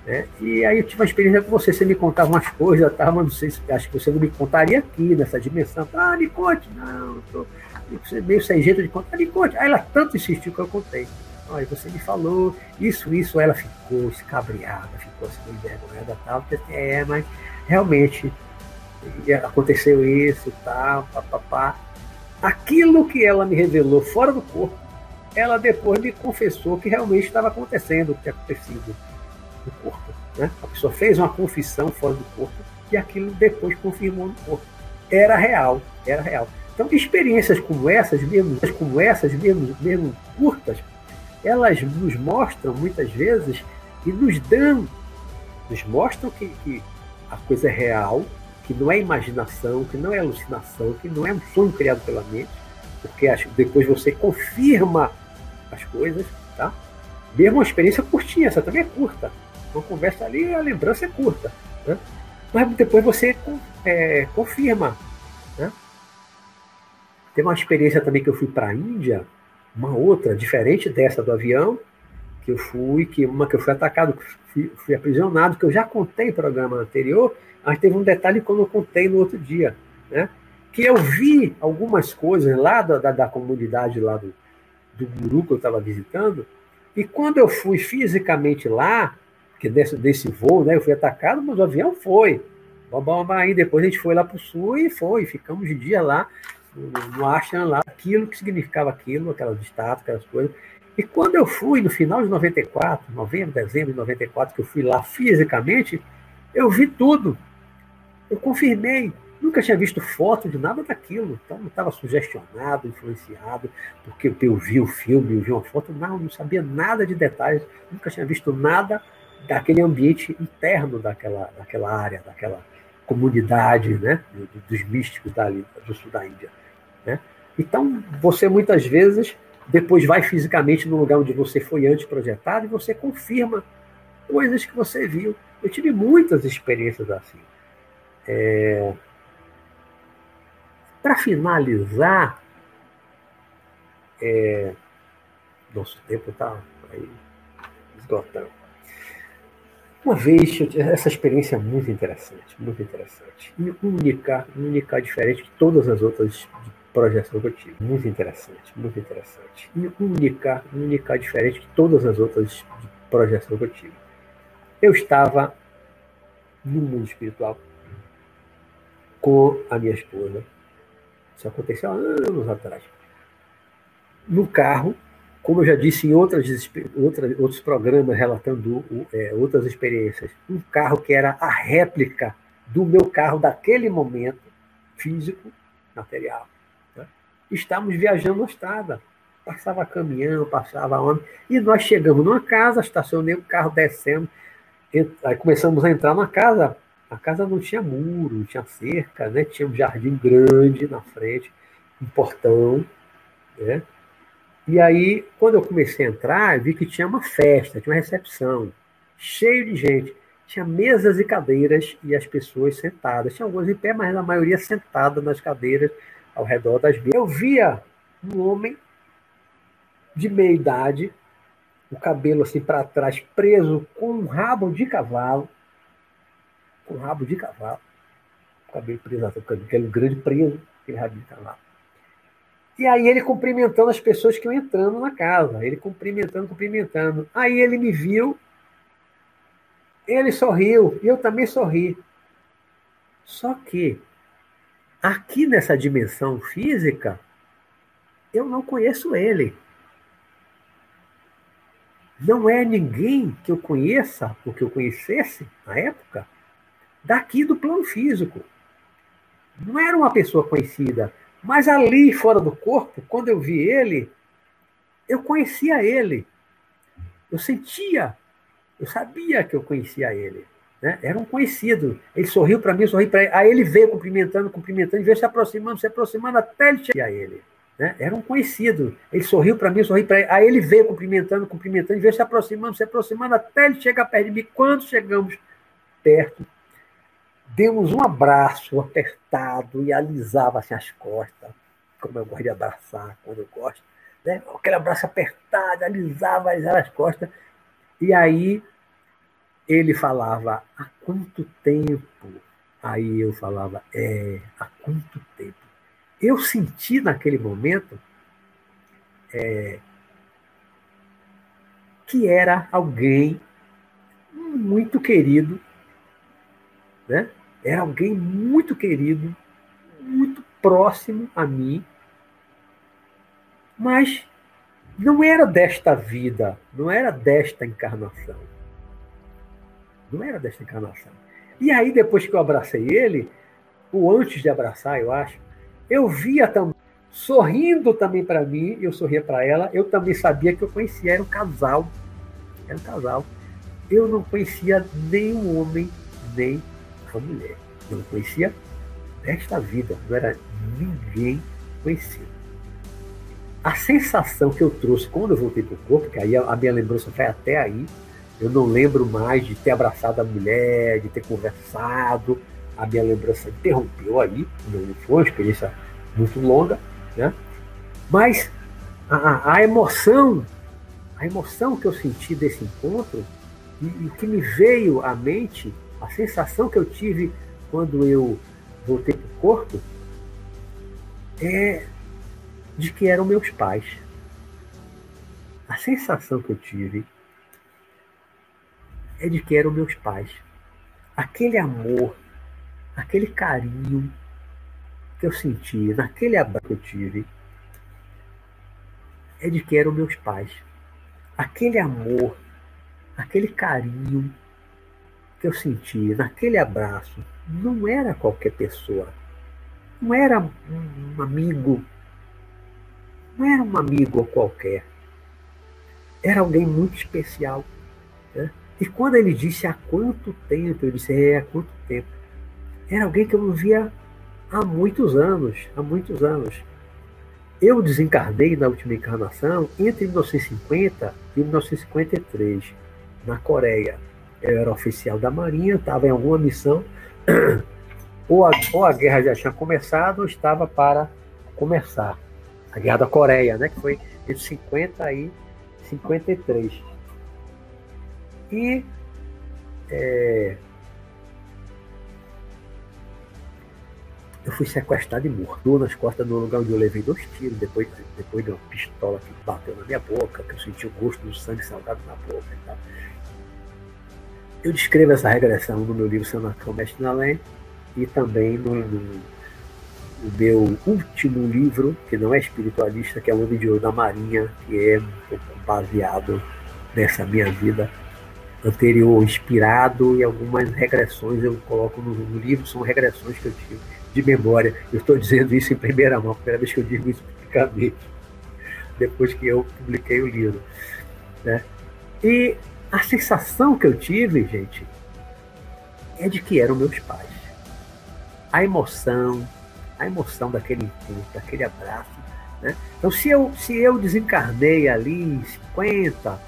Né? E aí eu tive uma experiência com você, você me contava umas coisas, tá, mas não sei se acho que você não me contaria aqui nessa dimensão. Ah, me conte, não, tô meio sem jeito de contar, me conte. Aí ela tanto insistiu que eu contei. Olha, você me falou isso, isso, ela ficou escabriada, ficou assim, envergonhada tal, é, mas realmente aconteceu isso, tal, papapá. Aquilo que ela me revelou fora do corpo, ela depois me confessou que realmente estava acontecendo o que tinha acontecido no corpo. Né? A pessoa fez uma confissão fora do corpo e aquilo depois confirmou no corpo. Era real, era real. Então, experiências como essas, mesmo como essas, mesmo, mesmo curtas, elas nos mostram muitas vezes e nos dão, nos mostram que, que a coisa é real, que não é imaginação, que não é alucinação, que não é um sonho criado pela mente, porque depois você confirma as coisas, tá? Mesmo uma experiência curtinha, essa também é curta. Uma conversa ali, a lembrança é curta, né? Mas depois você é, confirma, né? Tem uma experiência também que eu fui para a Índia, uma outra, diferente dessa do avião, que eu fui, que uma que eu fui atacado, fui, fui aprisionado, que eu já contei no programa anterior, mas teve um detalhe que eu não contei no outro dia, né? Que eu vi algumas coisas lá da, da, da comunidade lá do, do guru que eu estava visitando, e quando eu fui fisicamente lá, que desse, desse voo, né, eu fui atacado, mas o avião foi. Aí depois a gente foi lá para o sul e foi, ficamos de dia lá no ashram lá, aquilo que significava aquilo, aquelas estátuas, aquelas coisas. E quando eu fui, no final de 94, novembro, dezembro de 94, que eu fui lá fisicamente, eu vi tudo. Eu confirmei. Nunca tinha visto foto de nada daquilo. Então não estava sugestionado, influenciado, porque eu vi o filme, eu vi uma foto. Não, não sabia nada de detalhes. Nunca tinha visto nada daquele ambiente interno daquela, daquela área, daquela comunidade né, dos místicos dali, do sul da Índia. Né? Então, você muitas vezes depois vai fisicamente no lugar onde você foi antes projetado e você confirma coisas que você viu. Eu tive muitas experiências assim. É... Para finalizar, é... nosso tempo está esgotando. Uma vez, essa experiência é muito interessante, muito interessante. Única, única, diferente de todas as outras projeção que eu tive. Muito interessante, muito interessante. Única, única, diferente de todas as outras projeção que eu tive. Eu estava no mundo espiritual com a minha esposa. Isso aconteceu há anos atrás. No carro, como eu já disse em outras, outras, outros programas relatando é, outras experiências, um carro que era a réplica do meu carro daquele momento, físico, material. Né? Estávamos viajando na estrada. Passava caminhão, passava homem. E nós chegamos numa casa, estacionei o carro descendo. Aí começamos a entrar na casa. A casa não tinha muro, tinha cerca, né? tinha um jardim grande na frente, um portão. Né? E aí, quando eu comecei a entrar, vi que tinha uma festa, tinha uma recepção, cheio de gente. Tinha mesas e cadeiras e as pessoas sentadas. Tinha algumas em pé, mas a maioria sentada nas cadeiras ao redor das mesas. Eu via um homem de meia idade, o cabelo assim para trás, preso com um rabo de cavalo, com rabo de cavalo, cabelo preso, aquele grande preso, aquele rabo de cavalo. E aí ele cumprimentando as pessoas que iam entrando na casa. Ele cumprimentando, cumprimentando. Aí ele me viu, ele sorriu, e eu também sorri. Só que aqui nessa dimensão física, eu não conheço ele. Não é ninguém que eu conheça, ou que eu conhecesse na época, daqui do plano físico. Não era uma pessoa conhecida mas ali, fora do corpo, quando eu vi ele, eu conhecia ele. Eu sentia, eu sabia que eu conhecia ele. Né? Era um conhecido. Ele sorriu para mim, sorriu para ele. Aí ele veio cumprimentando, cumprimentando, veio se aproximando, se aproximando até ele chegar a ele. Né? Era um conhecido. Ele sorriu para mim, sorriu para ele. Aí ele veio cumprimentando, cumprimentando, veio se aproximando, se aproximando até ele chegar perto de mim. Quando chegamos perto, demos um abraço apertado e alisava assim, as costas, como eu gosto de abraçar, quando eu gosto. Né? Aquele abraço apertado, alisava, alisava as costas. E aí ele falava, há quanto tempo? Aí eu falava, é, há quanto tempo? Eu senti naquele momento é, que era alguém muito querido, né? Era alguém muito querido, muito próximo a mim, mas não era desta vida, não era desta encarnação. Não era desta encarnação. E aí, depois que eu abracei ele, ou antes de abraçar, eu acho, eu via também, sorrindo também para mim, eu sorria para ela, eu também sabia que eu conhecia, era um casal. Era um casal. Eu não conhecia nem homem, nem uma mulher. Eu não conhecia esta vida, não era ninguém conhecido. A sensação que eu trouxe quando eu voltei para o corpo, que aí a minha lembrança foi até aí, eu não lembro mais de ter abraçado a mulher, de ter conversado, a minha lembrança interrompeu aí, não foi uma experiência muito longa, né? Mas a, a emoção, a emoção que eu senti desse encontro, e, e que me veio à mente, a sensação que eu tive quando eu voltei para o corpo é de que eram meus pais. A sensação que eu tive é de que eram meus pais. Aquele amor, aquele carinho que eu senti, naquele abraço que eu tive, é de que eram meus pais. Aquele amor, aquele carinho que eu senti naquele abraço não era qualquer pessoa. Não era um amigo. Não era um amigo qualquer. Era alguém muito especial. Né? E quando ele disse há quanto tempo, eu disse, é, há quanto tempo? Era alguém que eu não via há muitos anos, há muitos anos. Eu desencarnei na última encarnação entre 1950 e 1953, na Coreia. Eu era oficial da Marinha, estava em alguma missão, ou a, ou a guerra já tinha começado, ou estava para começar. A Guerra da Coreia, né, que foi entre 50 e 53. E é, eu fui sequestrado e morto nas costas do lugar onde eu levei dois tiros, depois, depois de uma pistola que bateu na minha boca, que eu senti o gosto do sangue salgado na boca e tal. Eu descrevo essa regressão no meu livro Sanacão Mestre na Além e também no, no, no, meu último livro, que não é espiritualista, que é o Homem de Ouro da Marinha, que é um pouco baseado nessa minha vida anterior, inspirado e algumas regressões eu coloco no, no livro, são regressões que eu tive de memória. Eu estou dizendo isso em primeira mão, primeira vez que eu digo isso publicamente, depois que eu publiquei o livro. Né? E a sensação que eu tive, gente, é de que eram meus pais. A emoção, a emoção daquele encontro, daquele abraço. Né? Então, se eu, se eu desencarnei ali em 50,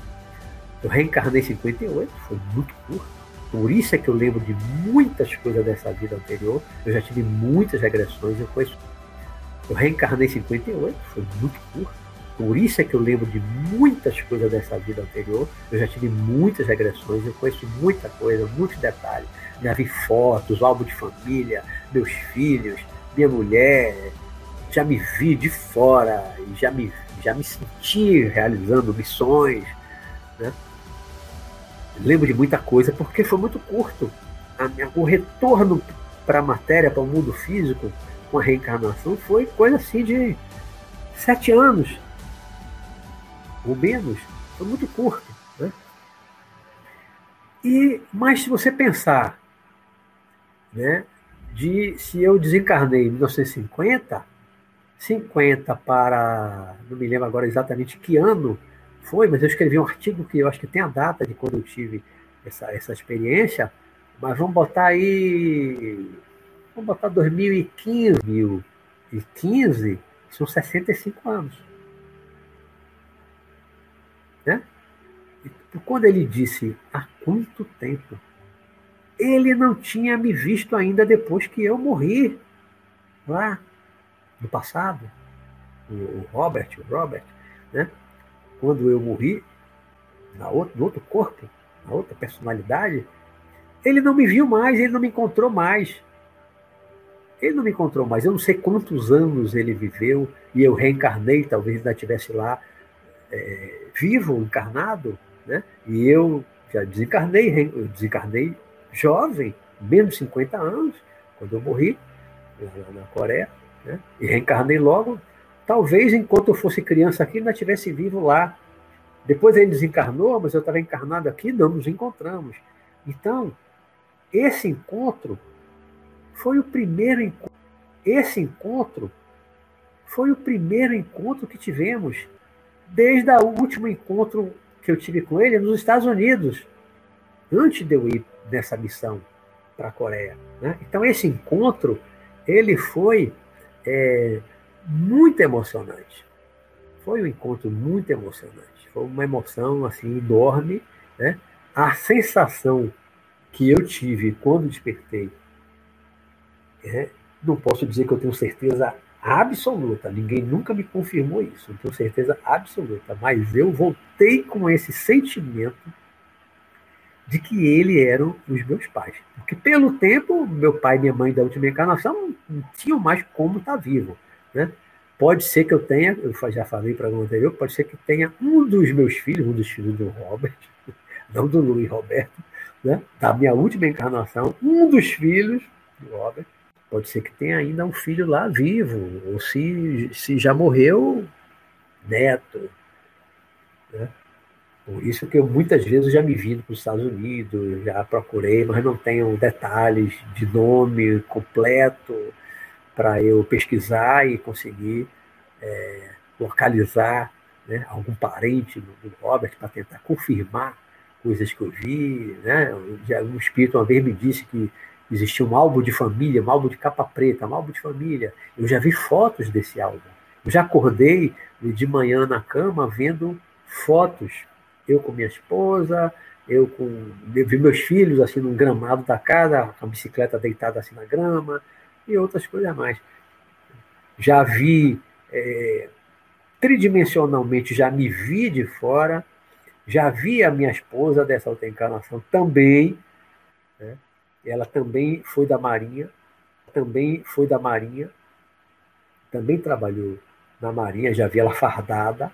eu reencarnei em 58, foi muito curto. Por isso é que eu lembro de muitas coisas dessa vida anterior. Eu já tive muitas regressões. Eu, conheço... eu reencarnei em 58, foi muito curto. Por isso é que eu lembro de muitas coisas dessa vida anterior. Eu já tive muitas regressões. Eu conheço muita coisa, muitos detalhes. Já vi fotos, álbum de família, meus filhos, minha mulher. Já me vi de fora, já me, já me senti realizando missões. Né? lembro de muita coisa porque foi muito curto. Minha, o retorno para a matéria, para o mundo físico, com a reencarnação, foi coisa assim de sete anos ou menos. Foi muito curto. Né? E, mas se você pensar né, de se eu desencarnei em 1950, 50 para. não me lembro agora exatamente que ano, foi, mas eu escrevi um artigo que eu acho que tem a data de quando eu tive essa, essa experiência, mas vamos botar aí. Vamos botar 2015. 2015 são 65 anos. E quando ele disse há quanto tempo, ele não tinha me visto ainda depois que eu morri lá no passado. O Robert, o Robert, né? quando eu morri, na outro, no outro corpo, na outra personalidade, ele não me viu mais, ele não me encontrou mais. Ele não me encontrou mais. Eu não sei quantos anos ele viveu e eu reencarnei, talvez ainda estivesse lá é, vivo, encarnado, né? E eu já desencarnei, eu desencarnei jovem, menos de 50 anos, quando eu morri na, na Coreia, né? E reencarnei logo Talvez enquanto eu fosse criança aqui, ainda estivesse vivo lá. Depois ele desencarnou, mas eu estava encarnado aqui, não nos encontramos. Então, esse encontro foi o primeiro encontro. Esse encontro foi o primeiro encontro que tivemos desde o último encontro que eu tive com ele nos Estados Unidos, antes de eu ir nessa missão para a Coreia. Né? Então esse encontro ele foi é, muito emocionante. Foi um encontro muito emocionante. Foi uma emoção assim enorme, né? A sensação que eu tive quando despertei, é, não posso dizer que eu tenho certeza absoluta. Ninguém nunca me confirmou isso. Não tenho certeza absoluta, mas eu voltei com esse sentimento de que ele eram os meus pais. Porque pelo tempo, meu pai e minha mãe da última encarnação não tinham mais como estar vivo. Né? Pode ser que eu tenha, eu já falei para o anterior, pode ser que tenha um dos meus filhos, um dos filhos do Robert, não do Luiz Roberto, né? da minha última encarnação, um dos filhos do Robert, pode ser que tenha ainda um filho lá vivo, ou se, se já morreu, neto. Né? Por isso que eu muitas vezes já me vi para os Estados Unidos, já procurei, mas não tenho detalhes de nome completo, para eu pesquisar e conseguir é, localizar né, algum parente do, Robert para tentar confirmar coisas que eu vi, né? Um espírito uma vez me disse que existia um álbum de família, um álbum de capa preta, um álbum de família. Eu já vi fotos desse álbum. Eu já acordei de manhã na cama vendo fotos. Eu com minha esposa, eu com eu vi meus filhos assim num gramado da casa, a bicicleta deitada assim na grama e outras coisas mais. Já vi é, tridimensionalmente, já me vi de fora, já vi a minha esposa dessa outra encarnação também? Ela também foi da Marinha, também foi da Marinha, também trabalhou na Marinha, já vi ela fardada,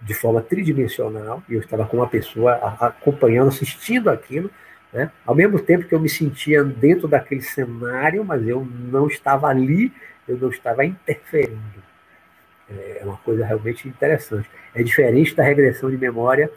de forma tridimensional, e eu estava com uma pessoa acompanhando, assistindo aquilo, né? ao mesmo tempo que eu me sentia dentro daquele cenário, mas eu não estava ali, eu não estava interferindo. É uma coisa realmente interessante. É diferente da regressão de memória,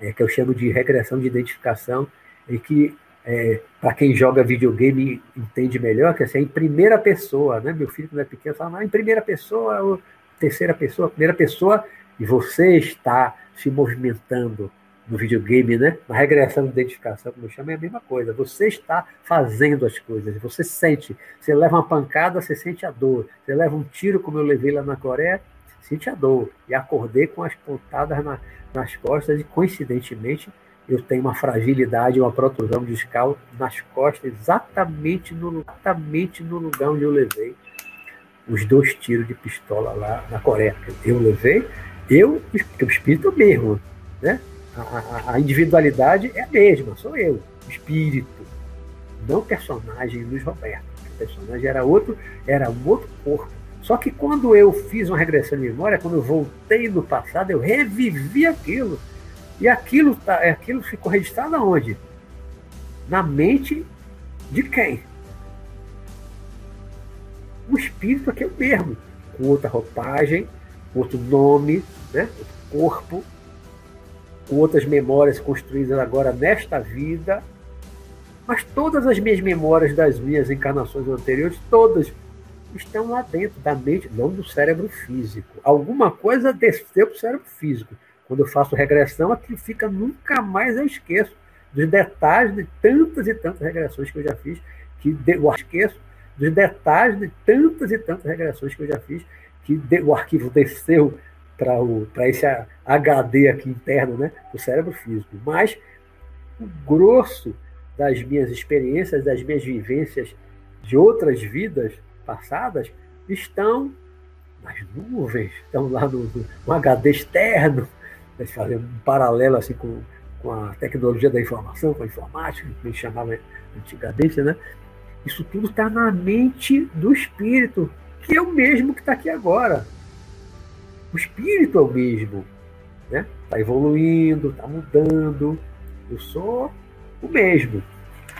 é, que eu chamo de regressão de identificação, em que, é, para quem joga videogame entende melhor, que assim, é em primeira pessoa, né? Meu filho, quando é pequeno, fala, ah, em primeira pessoa, terceira pessoa, primeira pessoa, e você está se movimentando no videogame, né? Na regressão de identificação, como eu chamo, é a mesma coisa. Você está fazendo as coisas, você sente. Você leva uma pancada, você sente a dor. Você leva um tiro, como eu levei lá na Coreia, sente a dor. E acordei com as pontadas na, nas costas e, coincidentemente, eu tenho uma fragilidade, uma protrusão discal nas costas, exatamente no, exatamente no lugar onde eu levei os dois tiros de pistola lá na Coreia. Eu levei, eu, o espírito mesmo, né? A, a, individualidade é a mesma, sou eu, espírito, não personagem Luiz Roberto. O personagem era outro, era um outro corpo. Só que quando eu fiz uma regressão de memória, quando eu voltei no passado, eu revivi aquilo. E aquilo, tá, aquilo ficou registrado aonde? Na mente de quem? O espírito aqui é o mesmo, com outra roupagem, outro nome, né? outro corpo, com outras memórias construídas agora nesta vida, mas todas as minhas memórias das minhas encarnações anteriores, todas estão lá dentro da mente, não do cérebro físico. Alguma coisa desceu para o cérebro físico. Quando eu faço regressão, aquilo fica, nunca mais eu esqueço dos detalhes de tantas e tantas regressões que eu já fiz, que eu esqueço dos detalhes de tantas e tantas regressões que eu já fiz, que o arquivo desceu para esse HD aqui interno, né, do cérebro físico. Mas o grosso das minhas experiências, das minhas vivências de outras vidas passadas estão nas nuvens, estão lá no, no, HD externo, fazendo um paralelo assim com, com a tecnologia da informação, com a informática, que a gente chamava antigamente, né? Isso tudo está na mente do espírito, que é o mesmo que está aqui agora. O espírito é o mesmo, né? Está evoluindo, está mudando. Eu sou o mesmo,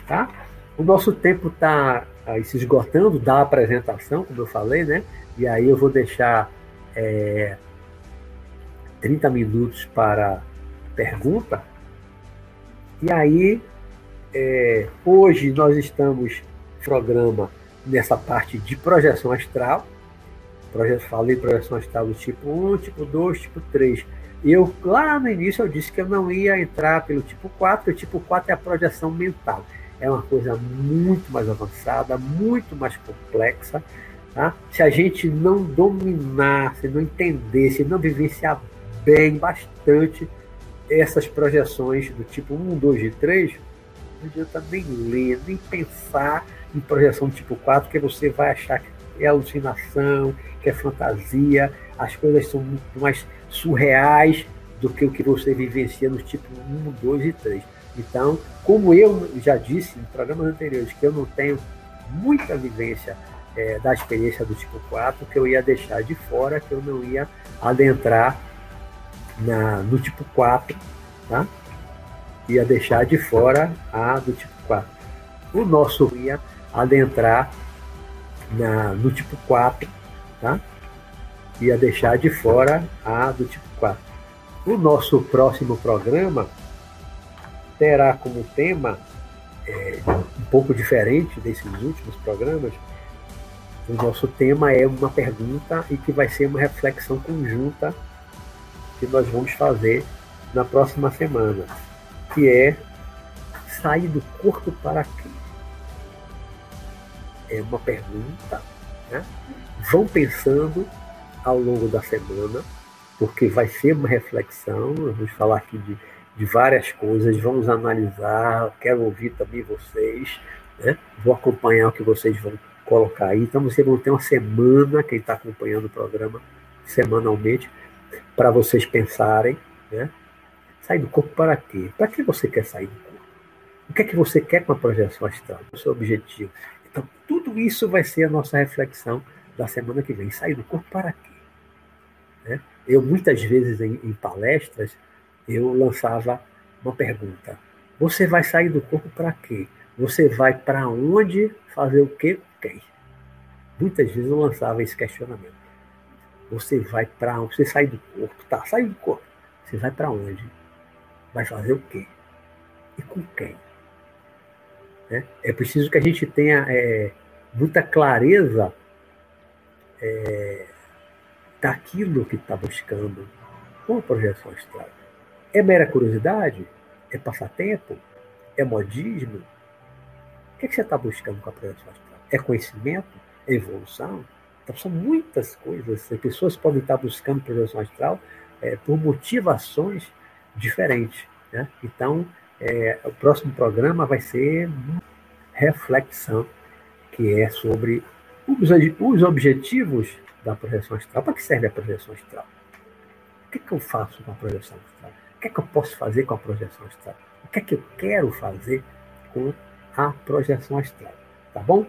tá? O nosso tempo está se esgotando da apresentação, como eu falei, né? E aí eu vou deixar é, 30 minutos para pergunta. E aí, é, hoje nós estamos programa nessa parte de projeção astral, projeto, falei projeção astral do tipo 1, tipo 2, tipo 3. Eu, lá no início, eu disse que eu não ia entrar pelo tipo 4, o tipo 4 é a projeção mental. É uma coisa muito mais avançada, muito mais complexa. Tá? Se a gente não dominar, se não entender, se não vivenciar bem, bastante, essas projeções do tipo 1, 2 e 3, não adianta nem ler, nem pensar em projeção tipo 4, que você vai achar que é alucinação, que é fantasia, as coisas são muito mais surreais do que o que você vivencia no tipo 1, 2 e 3. Então, como eu já disse em programas anteriores, que eu não tenho muita vivência é, da experiência do tipo 4, que eu ia deixar de fora, que eu não ia adentrar na, no tipo 4, tá? ia deixar de fora a do tipo 4. O nosso ia adentrar na, no tipo 4, tá? Ia deixar de fora a do tipo 4. O nosso próximo programa terá como tema é, um pouco diferente desses últimos programas. O nosso tema é uma pergunta e que vai ser uma reflexão conjunta que nós vamos fazer na próxima semana. que é sair do corpo para quê? É uma pergunta. Né? Vão pensando ao longo da semana, porque vai ser uma reflexão. Vamos falar aqui de, de várias coisas, vamos analisar. Quero ouvir também vocês. Né? Vou acompanhar o que vocês vão colocar aí. Então, vocês vão ter uma semana, quem está acompanhando o programa semanalmente, para vocês pensarem. Né? Sair do corpo para quê? Para que você quer sair do corpo? O que é que você quer com a projeção astral? O seu objetivo. Então, tudo isso vai ser a nossa reflexão da semana que vem. Sair do corpo para quê? Né? Eu, muitas vezes, em, em palestras, eu lançava uma pergunta. Você vai sair do corpo para quê? Você vai para onde fazer o quê? Quem? Muitas vezes eu lançava esse questionamento. Você vai para onde? Você sai do corpo, tá? Sai do corpo. Você vai para onde? Vai fazer o quê? E com quem? Né? É preciso que a gente tenha é, muita clareza é, daquilo que está buscando com a projeção astral. É mera curiosidade? É passatempo? É modismo? O que, é que você está buscando com a projeção astral? É conhecimento? É evolução? Então, são muitas coisas. As pessoas podem estar buscando projeção astral é, por motivações diferentes. Né? Então, é, o próximo programa vai ser reflexão, que é sobre os, os objetivos da projeção astral. Para que serve a projeção astral? O que, é que eu faço com a projeção astral? O que é que eu posso fazer com a projeção astral? O que é que eu quero fazer com a projeção astral? Tá bom?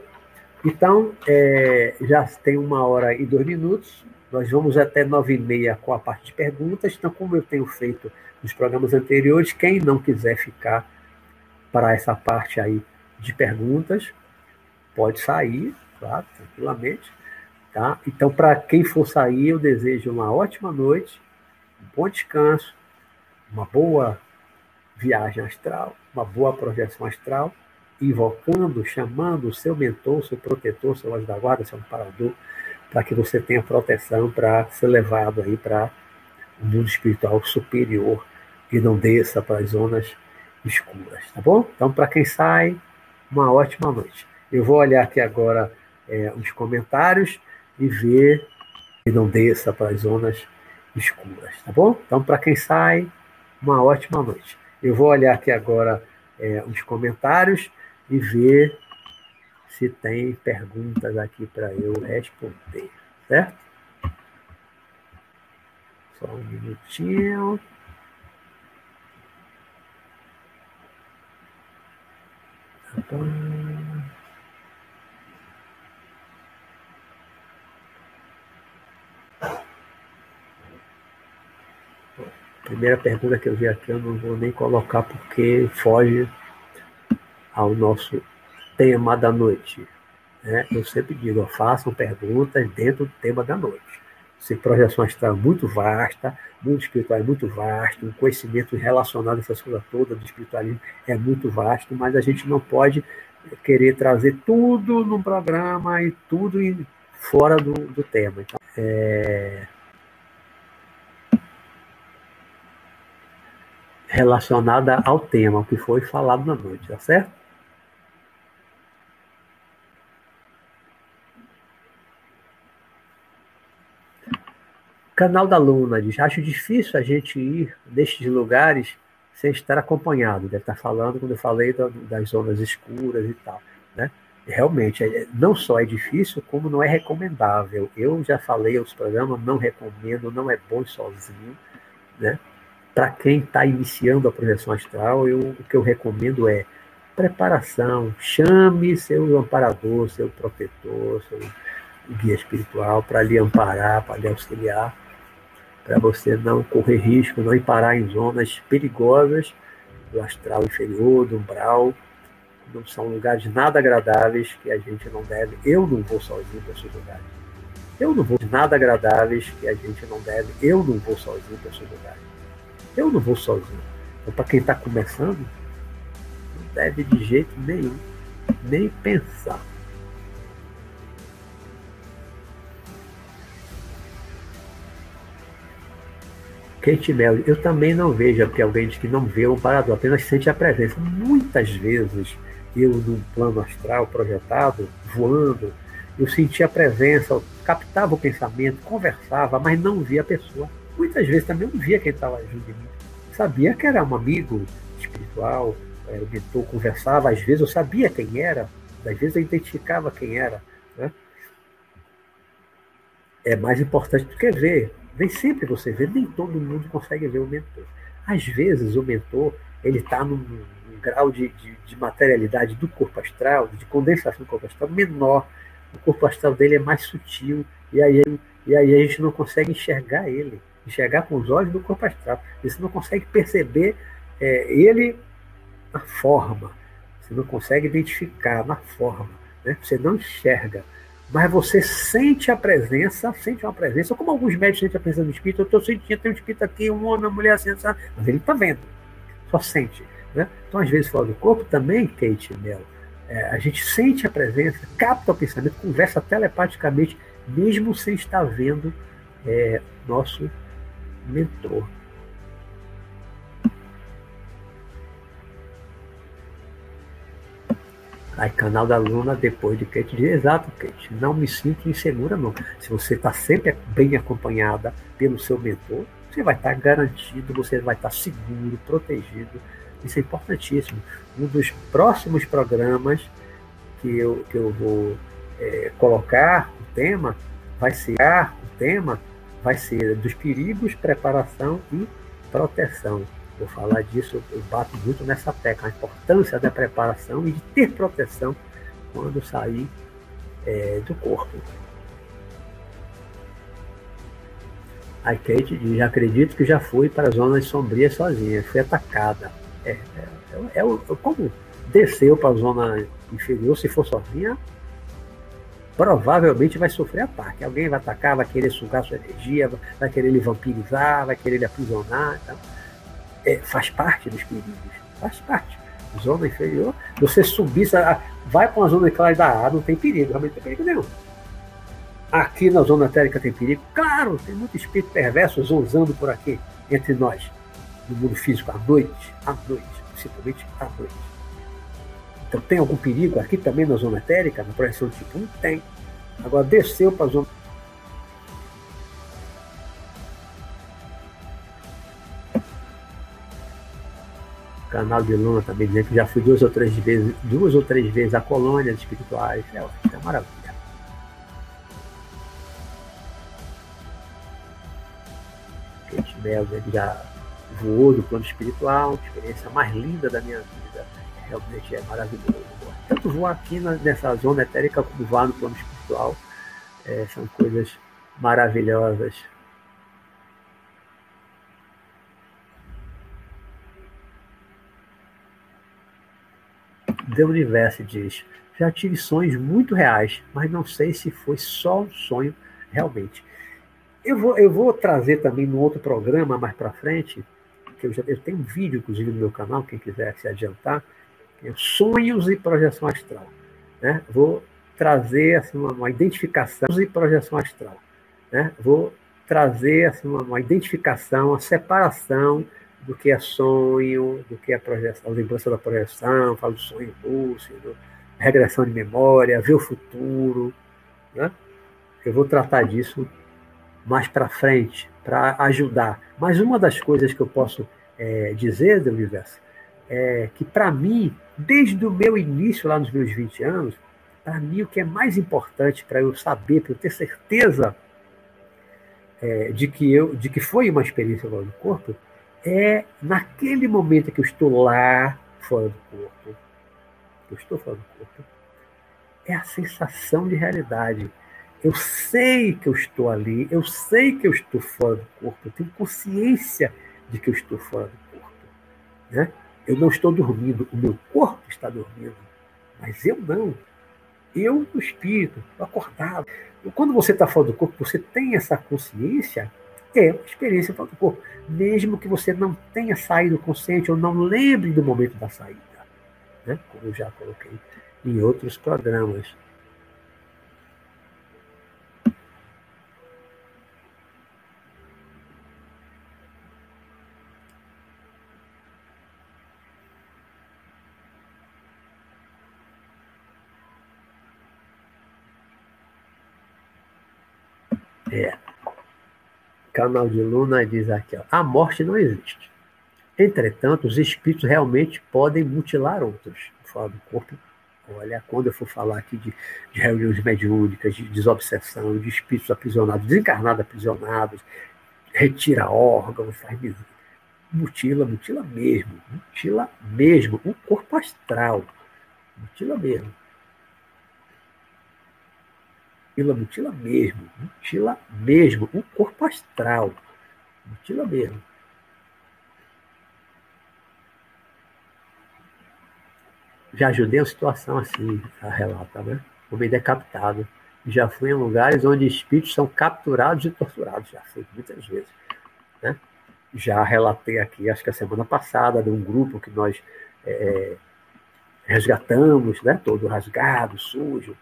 Então, é, já tem uma hora e dois minutos. Nós vamos até nove e meia com a parte de perguntas. Então, como eu tenho feito nos programas anteriores, quem não quiser ficar para essa parte aí de perguntas, pode sair, claro, tranquilamente. Tá? Então, para quem for sair, eu desejo uma ótima noite, um bom descanso, uma boa viagem astral, uma boa projeção astral, invocando, chamando o seu mentor, seu protetor, seu anjo da guarda, seu amparador, para que você tenha proteção para ser levado aí para o mundo espiritual superior e não desça para as zonas escuras, tá bom? Então, para quem sai, uma ótima noite. Eu vou olhar aqui agora é, os comentários e ver que não desça para as zonas escuras, tá bom? Então, para quem sai, uma ótima noite. Eu vou olhar aqui agora é, os comentários e ver se tem perguntas aqui para eu responder, certo? Só um minutinho. Primeira pergunta que eu vi aqui, eu não vou nem colocar porque foge ao nosso tema da noite. Né? Eu sempre digo, façam perguntas dentro do tema da noite. Se projeção astral é muito vasta, mundo espiritual é muito vasto, o conhecimento relacionado a essas coisas todas do espiritualismo é muito vasto, mas a gente não pode querer trazer tudo num programa e tudo fora do, do tema. Então, é... relacionada ao tema, que foi falado na noite, tá certo? Canal da Luna diz: Acho difícil a gente ir nestes lugares sem estar acompanhado. Deve estar falando quando eu falei das zonas escuras e tal. Né? Realmente, é, não só é difícil, como não é recomendável. Eu já falei aos programas, não recomendo, não é bom sozinho. Né? Para quem está iniciando a projeção astral, eu, o que eu recomendo é preparação. Chame seu amparador, seu protetor, seu guia espiritual para lhe amparar, para lhe auxiliar para você não correr risco, não ir parar em zonas perigosas do astral inferior, do umbral. Não são lugares nada agradáveis que a gente não deve. Eu não vou sozinho para esses lugares. Eu não vou nada agradáveis que a gente não deve. Eu não vou sozinho para esses lugares. Eu não vou sozinho. Então, para quem está começando, não deve de jeito nenhum nem pensar. Kate Mel, eu também não vejo, porque alguém diz que não vê um parador, apenas sente a presença. Muitas vezes, eu num plano astral projetado, voando, eu sentia a presença, captava o pensamento, conversava, mas não via a pessoa. Muitas vezes também não via quem estava junto de mim. Sabia que era um amigo espiritual, o mentor conversava, às vezes eu sabia quem era, às vezes eu identificava quem era. Né? É mais importante do que ver. Nem sempre você vê, nem todo mundo consegue ver o mentor. Às vezes o mentor ele está num, num, grau de, de, de, materialidade do corpo astral, de condensação do corpo astral menor. O corpo astral dele é mais sutil e aí, e aí a gente não consegue enxergar ele, enxergar com os olhos do corpo astral. Você não consegue perceber é, ele na forma. Você não consegue identificar na forma. Né? Você não enxerga. Mas você sente a presença, sente uma presença, como alguns médicos sentem a presença do espírito. Eu estou sentindo, tem um espírito aqui, um homem, uma mulher assim, sabe? mas ele está vendo, só sente. Né? Então, às vezes, fora do corpo também, Kate Mel, é, a gente sente a presença, capta o pensamento, conversa telepaticamente, mesmo sem estar vendo é, nosso mentor. Aí, canal da Luna, depois de Kate, diz, exato, Kate, não me sinto insegura, não. Se você está sempre bem acompanhada pelo seu mentor, você vai estar tá garantido, você vai estar tá seguro, protegido. Isso é importantíssimo. Um dos próximos programas que eu, que eu vou é, colocar o tema vai ser o tema vai ser dos perigos, preparação e proteção. Vou falar disso, eu bato muito nessa tecla, a importância da preparação e de ter proteção quando sair é, do corpo. A Kate diz, acredito que já fui para zonas sombrias sozinha, fui atacada. É, é, é, como desceu para a zona inferior, se for sozinha, provavelmente vai sofrer ataque. Alguém vai atacar, vai querer sugar sua energia, vai querer lhe vampirizar, vai querer lhe aprisionar. Então, é, faz parte dos perigos, faz parte. Zona inferior, você subir, vai para uma zona clara da ar, não tem perigo, realmente não tem perigo nenhum. Aqui na zona etérica tem perigo? Claro, tem muito espírito perverso zonzando por aqui, entre nós, no mundo físico, à noite, à noite, principalmente à noite. Então tem algum perigo aqui também na zona etérica, na projeção tipo 1? Tem. Agora desceu para a zona canal de Luna também dizendo que já fui duas ou três vezes, duas ou três vezes a colônias espirituais. É, é maravilha. Kate Melga já voou do plano espiritual, experiência mais linda da minha vida. Realmente é maravilhoso. Tanto voar aqui nessa zona etérica como voar no plano espiritual. É, são coisas maravilhosas. The Universe diz: Já tive sonhos muito reais, mas não sei se foi só um sonho realmente. Eu vou, eu vou trazer também no outro programa mais para frente, que eu já eu tenho um vídeo, inclusive, no meu canal, quem quiser se adiantar, é sonhos e projeção astral. Né? Vou trazer assim, uma, uma identificação e projeção astral. Né? Vou trazer assim, uma, uma identificação, a separação do que é sonho, do que é projeção, a lembrança da projeção, falo do sonho lúcido, regressão de memória, ver o futuro. Né? Eu vou tratar disso mais para frente, para ajudar. Mas uma das coisas que eu posso é, dizer do universo é que, para mim, desde o meu início, lá nos meus 20 anos, para mim o que é mais importante para eu saber, para eu ter certeza é, de, que eu, de que foi uma experiência fora do corpo, é naquele momento que eu estou lá, fora do corpo, eu estou fora do corpo, é a sensação de realidade. Eu sei que eu estou ali, eu sei que eu estou fora do corpo, eu tenho consciência de que eu estou fora do corpo. Né? Eu não estou dormindo, o meu corpo está dormindo, mas eu não. Eu, o espírito, acordado. Quando você está fora do corpo, você tem essa consciência é uma experiência do corpo, mesmo que você não tenha saído consciente ou não lembre do momento da saída, né? como eu já coloquei em outros programas. É. Canal de Luna diz aqui, ó, a morte não existe. Entretanto, os espíritos realmente podem mutilar outros. Fora do corpo, olha, quando eu for falar aqui de, de reuniões mediúnicas, de desobsessão, de espíritos aprisionados, desencarnados aprisionados, retira órgãos, faz mutila, mutila mesmo, mutila mesmo, o corpo astral, mutila mesmo. Mutila, mutila mesmo, mutila mesmo, o corpo astral, mutila mesmo. Já ajudei uma situação assim, a relata, né? Homem decapitado. Já fui em lugares onde espíritos são capturados e torturados, já fui muitas vezes. Né? Já relatei aqui, acho que a semana passada, de um grupo que nós é, resgatamos, né? todo rasgado, sujo,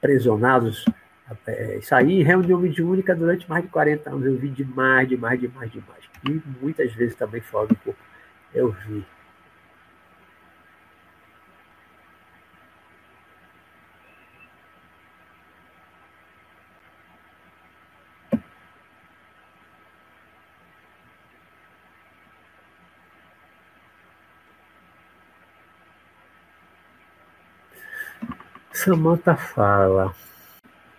prisionados. É, isso aí, reunião mediúnica durante mais de 40 anos, eu vi demais, demais, demais, demais. E muitas vezes também fora do corpo. Eu vi. Samantha fala: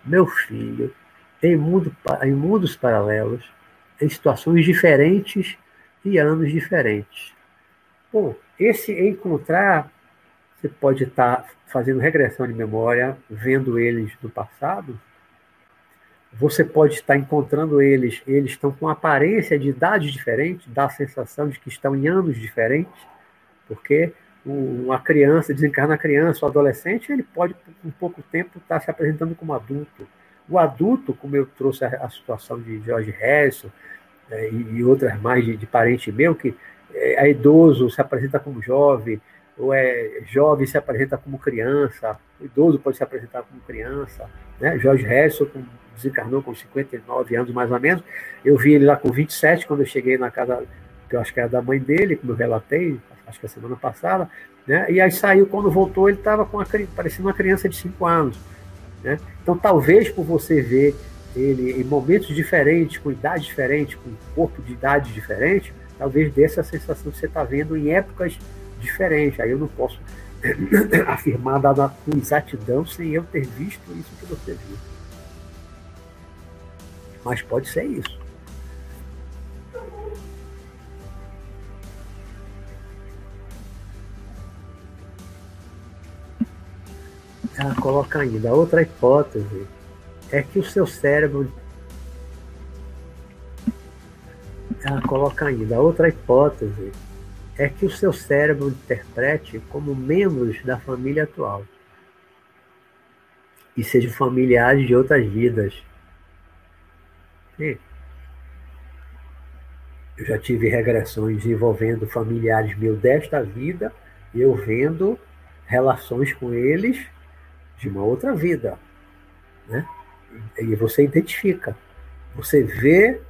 Meu filho, em, mundo, em mundos paralelos, em situações diferentes e anos diferentes. Bom, esse encontrar, você pode estar fazendo regressão de memória, vendo eles do passado. Você pode estar encontrando eles, eles estão com aparência de idade diferente, dá a sensação de que estão em anos diferentes, porque uma criança, desencarna a criança, o adolescente, ele pode, com pouco tempo, estar se apresentando como adulto. O adulto, como eu trouxe a, a situação de George Harrison é, e, outras mais de, de, parente meu, que é, é, idoso, se apresenta como jovem, ou é jovem se apresenta como criança, idoso pode se apresentar como criança. Né? George Harrison desencarnou com 59 anos, mais ou menos. Eu vi ele lá com 27, quando eu cheguei na casa, que eu acho que era da mãe dele, como eu relatei, acho que a semana passada, né? E aí saiu, quando voltou, ele estava com parecendo uma criança de 5 anos. Né? Então, talvez por você ver ele em momentos diferentes, com idade diferente, com corpo de idade diferente, talvez dê essa sensação que você está vendo em épocas diferentes. Aí eu não posso afirmar dada com exatidão sem eu ter visto isso que você viu. Mas pode ser isso. Ela coloca ainda outra hipótese é que o seu cérebro ela coloca ainda outra hipótese é que o seu cérebro interprete como membros da família atual e sejam familiares de outras vidas. Sim. Eu já tive regressões envolvendo familiares meus desta vida, eu vendo relações com eles de uma outra vida. Né? E você identifica. Você vê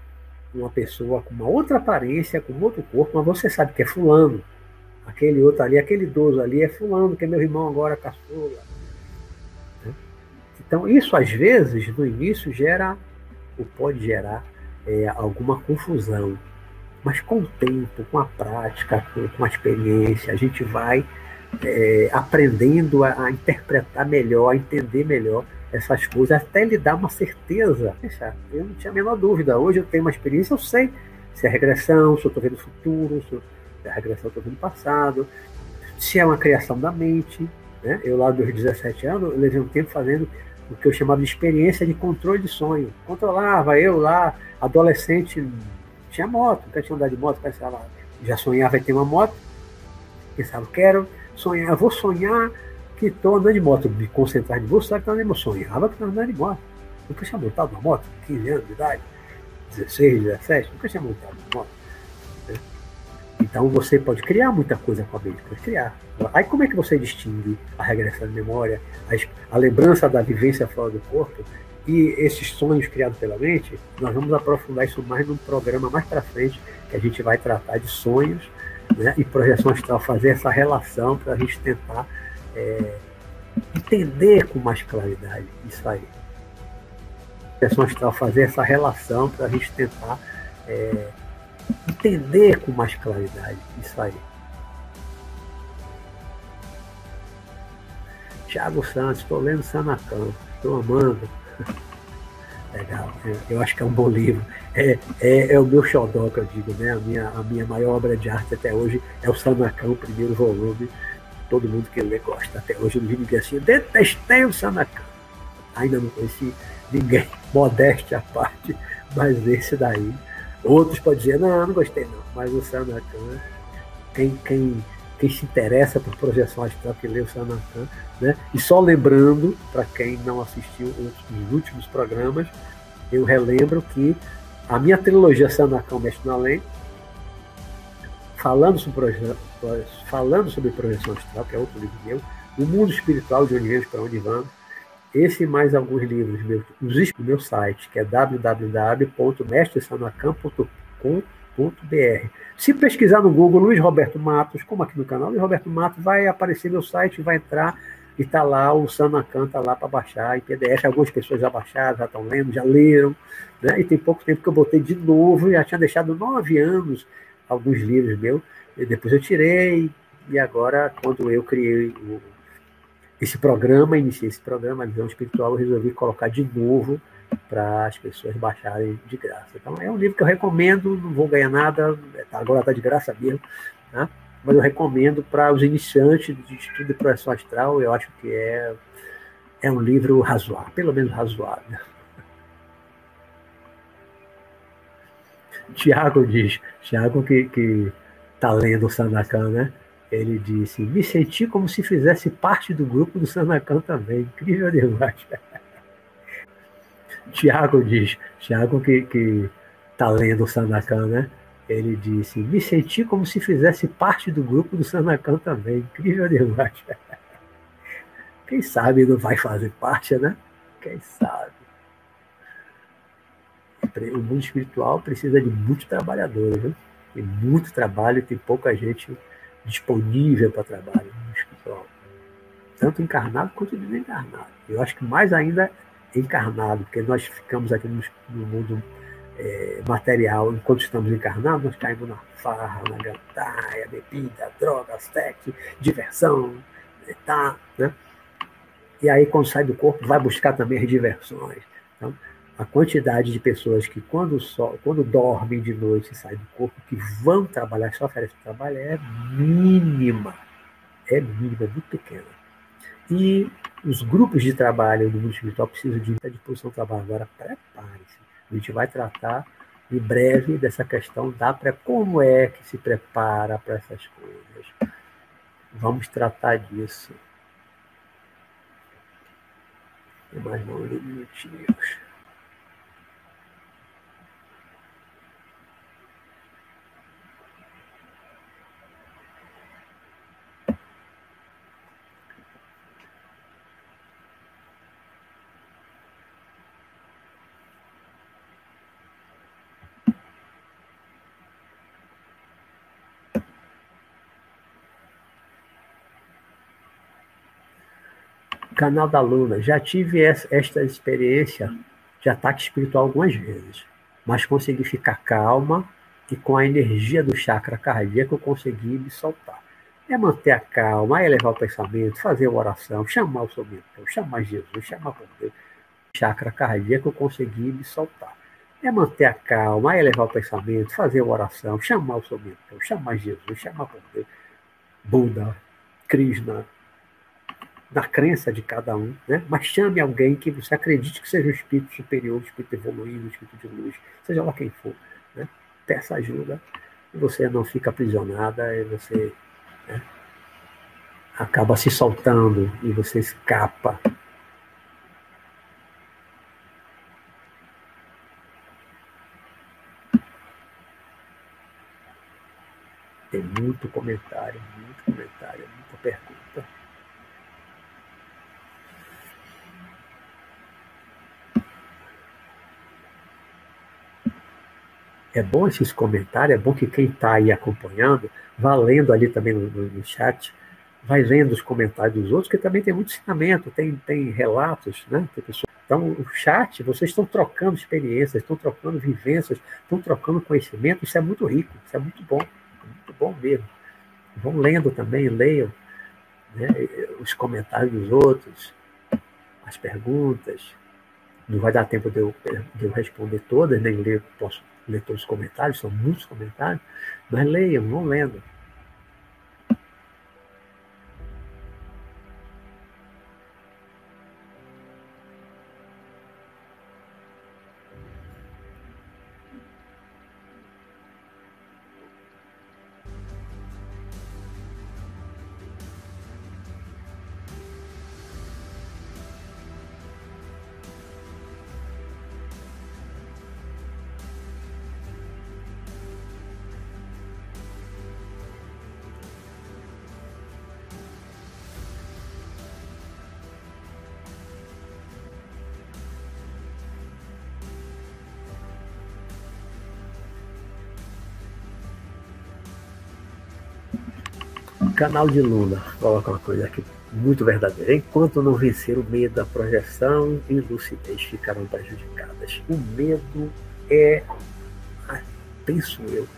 uma pessoa com uma outra aparência, com outro corpo, mas você sabe que é fulano. Aquele outro ali, aquele idoso ali é fulano, que é meu irmão agora caçula. Né? Então, isso às vezes, no início, gera, ou pode gerar, é, alguma confusão. Mas com o tempo, com a prática, com, com a experiência, a gente vai é, aprendendo a, a, interpretar melhor, a entender melhor essas coisas, até lhe dar uma certeza. Eu não tinha a menor dúvida. Hoje eu tenho uma experiência, eu sei se é regressão, se eu estou vendo o futuro, se é regressão, estou vendo o passado, se é uma criação da mente. Né? Eu, lá dos 17 anos, levei um tempo fazendo o que eu chamava de experiência de controle de sonho. Controlava, eu lá, adolescente, tinha moto, nunca tinha andado de moto, pensava, já sonhava em ter uma moto, pensava, quero, sonhar, vou sonhar que estou andando de moto, me concentrar de vou sonhar que de moto. Sonhava que estava andando de moto. Nunca tinha montado uma moto, 15 anos de idade, 16, 17, nunca tinha montado uma moto. Né? Então você pode criar muita coisa com a mente, pode criar. Aí como é que você distingue a regressão de memória, a, a lembrança da vivência fora do corpo e esses sonhos criados pela mente? Nós vamos aprofundar isso mais num programa mais para frente, que a gente vai tratar de sonhos né, e projeção astral, fazer essa relação para a gente tentar é, entender com mais claridade isso aí. projeção astral, fazer essa relação para a gente tentar é, entender com mais claridade isso aí. Tiago Santos, estou lendo Sanacan, estou amando. Legal, eu acho que é um bom livro. É, é, é, o meu xodó que eu digo, né? A minha, a minha maior obra de arte até hoje é o Sanacan, o primeiro volume. Todo mundo que lê gosta. Até hoje eu não vi ninguém assim. Eu detestei o Sanacan. Ainda não conheci ninguém, modéstia à parte, mas esse daí. Outros podem dizer, não, não gostei não. Mas o Sanacan, quem, quem, quem se interessa por projeção astral, que lê o Sanacan, né? E só lembrando, para quem não assistiu os últimos programas, eu relembro que a minha trilogia Sanacão Mestre no Além, falando sobre, falando sobre projeção astral, que é outro livro meu, O Mundo Espiritual, de onde vemos para onde vamos, esse e mais alguns livros meus, os no meu site, que é www.mestresanacam.com.br. Se pesquisar no Google Luiz Roberto Matos, como aqui no canal, Luiz Roberto Matos, vai aparecer meu site, vai entrar e está lá o Sanacan, está lá para baixar em PDF. Algumas pessoas já baixaram, já estão lendo, já leram. Né? E tem pouco tempo que eu botei de novo, já tinha deixado nove anos alguns livros meus, e depois eu tirei, e agora, quando eu criei o, esse programa, iniciei esse programa, a visão espiritual, eu resolvi colocar de novo para as pessoas baixarem de graça. Então, é um livro que eu recomendo, não vou ganhar nada, tá, agora está de graça mesmo, né? Mas eu recomendo para os iniciantes de estudo de projeção astral, eu acho que é, é um livro razoável, pelo menos razoável. Tiago diz, Tiago que, que tá lendo o Sanacan, né? Ele disse, me senti como se fizesse parte do grupo do Sanacan também. Incrível demais. Tiago diz, Tiago que, que tá lendo o Sanacan, né? Ele disse, me senti como se fizesse parte do grupo do Sanacan também. Incrível demais. Quem sabe não vai fazer parte, né? Quem sabe? o mundo espiritual precisa de muitos trabalhadores, né? Tem muito trabalho, tem pouca gente disponível para trabalho no espiritual. Tanto encarnado quanto desencarnado. Eu acho que mais ainda encarnado, porque nós ficamos aqui no mundo é, material, enquanto estamos encarnados, nós caímos na farra, na gandaia, bebida, drogas, sexo, diversão, tá, né? E aí, quando sai do corpo, vai buscar também as diversões. Então, a quantidade de pessoas que, quando, só, quando dormem de noite e saem do corpo, que vão trabalhar, só oferecem trabalho, é mínima. É mínima, é muito pequena. E os grupos de trabalho no mundo espiritual precisam de muita disposição ao trabalho. Agora, prepare-se. A gente vai tratar em breve dessa questão da pré como é que se prepara para essas coisas. Vamos tratar disso. Tem mais um minutinhos. Canal da Luna, já tive esta experiência de ataque espiritual algumas vezes, mas consegui ficar calma e com a energia do chakra cardíaco eu consegui me soltar. É manter a calma, é elevar o pensamento, fazer uma oração, chamar o seu mentor, chamar Jesus, chamar por Deus. Chakra cardíaco eu consegui me soltar. É manter a calma, é elevar o pensamento, fazer uma oração, chamar o seu mentor, chamar Jesus, chamar por Deus. Buda, Krishna, da crença de cada um, né? mas chame alguém que você acredite que seja um espírito superior, um espírito evoluído, um espírito de luz, seja lá quem for. Né? Peça ajuda e você não fica aprisionada e você né, acaba se soltando e você escapa. Tem muito comentário, muito comentário, muita pergunta. É bom esses comentários, é bom que quem está aí acompanhando vá lendo ali também no, no, no, chat, vai lendo os comentários dos outros, que também tem muito ensinamento, tem, tem relatos, né? Tem pessoas Então, o chat, vocês estão trocando experiências, estão trocando vivências, estão trocando conhecimento, isso é muito rico, isso é muito bom, muito bom mesmo. Vão lendo também, leiam né, os comentários dos outros, as perguntas. Não vai dar tempo de eu, de eu responder todas, nem ler, posso ler os comentários, são muitos comentários, mas leiam, vão lendo. Canal de Luna coloca uma coisa aqui muito verdadeira. Enquanto não vencer o medo, a projeção e lucidez ficarão prejudicadas. O medo é, penso eu,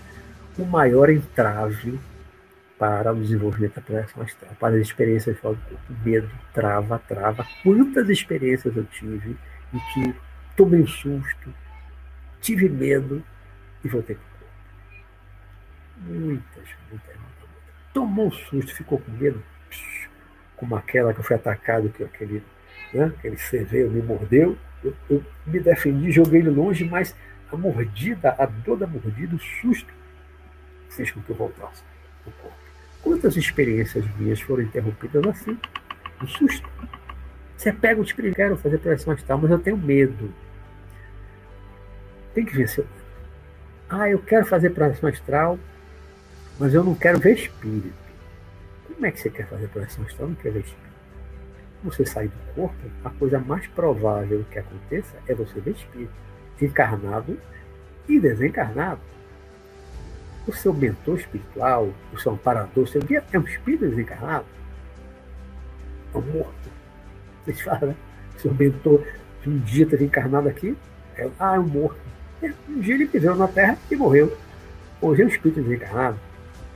o maior entrave para o desenvolvimento da projeção astral, para as experiências fora do corpo. O medo trava, trava. Quantas experiências eu tive em que tomei um susto, tive medo e voltei para o corpo. Muitas, muitas tomou um susto, ficou com medo, como aquela que eu fui atacado, que aquele, né, aquele cerveiro me mordeu. Eu, eu, me defendi, joguei ele longe, mas a mordida, a dor da mordida, o susto, fez com que eu voltasse ao corpo. Quantas experiências minhas foram interrompidas assim? Um susto. Você pega o tipo, quero fazer projeção astral, mas eu tenho medo. Tem que vencer. Ah, eu quero fazer projeção astral, mas eu não quero ver espírito. Como é que você quer fazer projeção astral? Não quer ver espírito. Você sair do corpo, a coisa mais provável que aconteça é você ver espírito, encarnado e desencarnado. O seu mentor espiritual, o seu amparador, o seu guia é um espírito desencarnado? É um morto. Vocês falam, né? Seu mentor um dia teve encarnado aqui, é, ah, é um morto. É, um dia ele viveu na Terra e morreu. Hoje é um espírito desencarnado.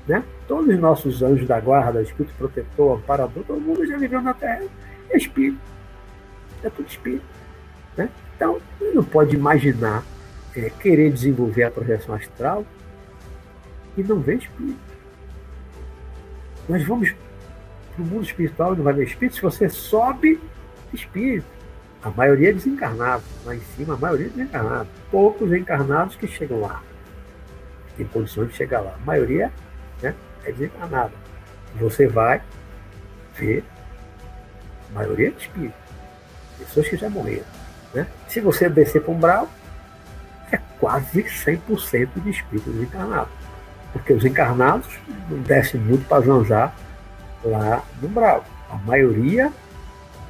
Né? Todos os nossos anjos da guarda, espírito protetor, amparador, todo mundo já viveu na Terra. É espírito. É tudo espírito. Né? Então, não pode imaginar é, querer desenvolver a projeção astral e não ver espírito. Nós vamos para o mundo espiritual e não vai ver espírito se você sobe espírito. A maioria é desencarnado. Lá em cima, a maioria é desencarnado. Poucos encarnados que chegam lá. Tem condições de chegar lá. A maioria né? É desencarnada. Você vai ver a maioria de espíritos, pessoas que já morreram. Né? Se você descer para um umbral, é quase 100% de espíritos desencarnados. Porque os encarnados não descem muito para zanzar lá no umbral. A maioria,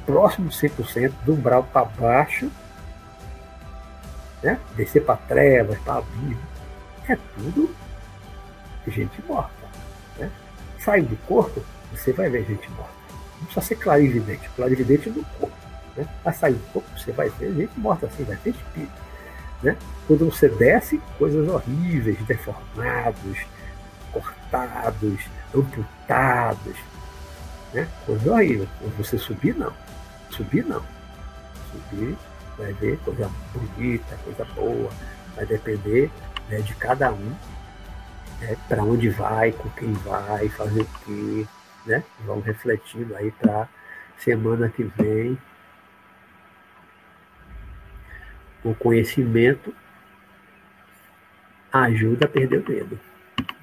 próximo de 100%, do umbral para baixo, né? descer para trevas, para abismo, é tudo gente morta sai do corpo, você vai ver gente morta. Não precisa ser clarividente, clarividente no corpo. Né? Vai sair do corpo, você vai ver gente morta assim, vai ter espírito. Né? Quando você desce, coisas horríveis, deformados, cortados, amputados. Né? Coisa horrível. Quando você subir, não. Subir, não. Subir, vai ver coisa bonita, coisa boa. Vai depender né, de cada um né, para onde vai, com quem vai, fazer o quê, né? Vamos refletindo aí para semana que vem. O conhecimento ajuda a perder o medo,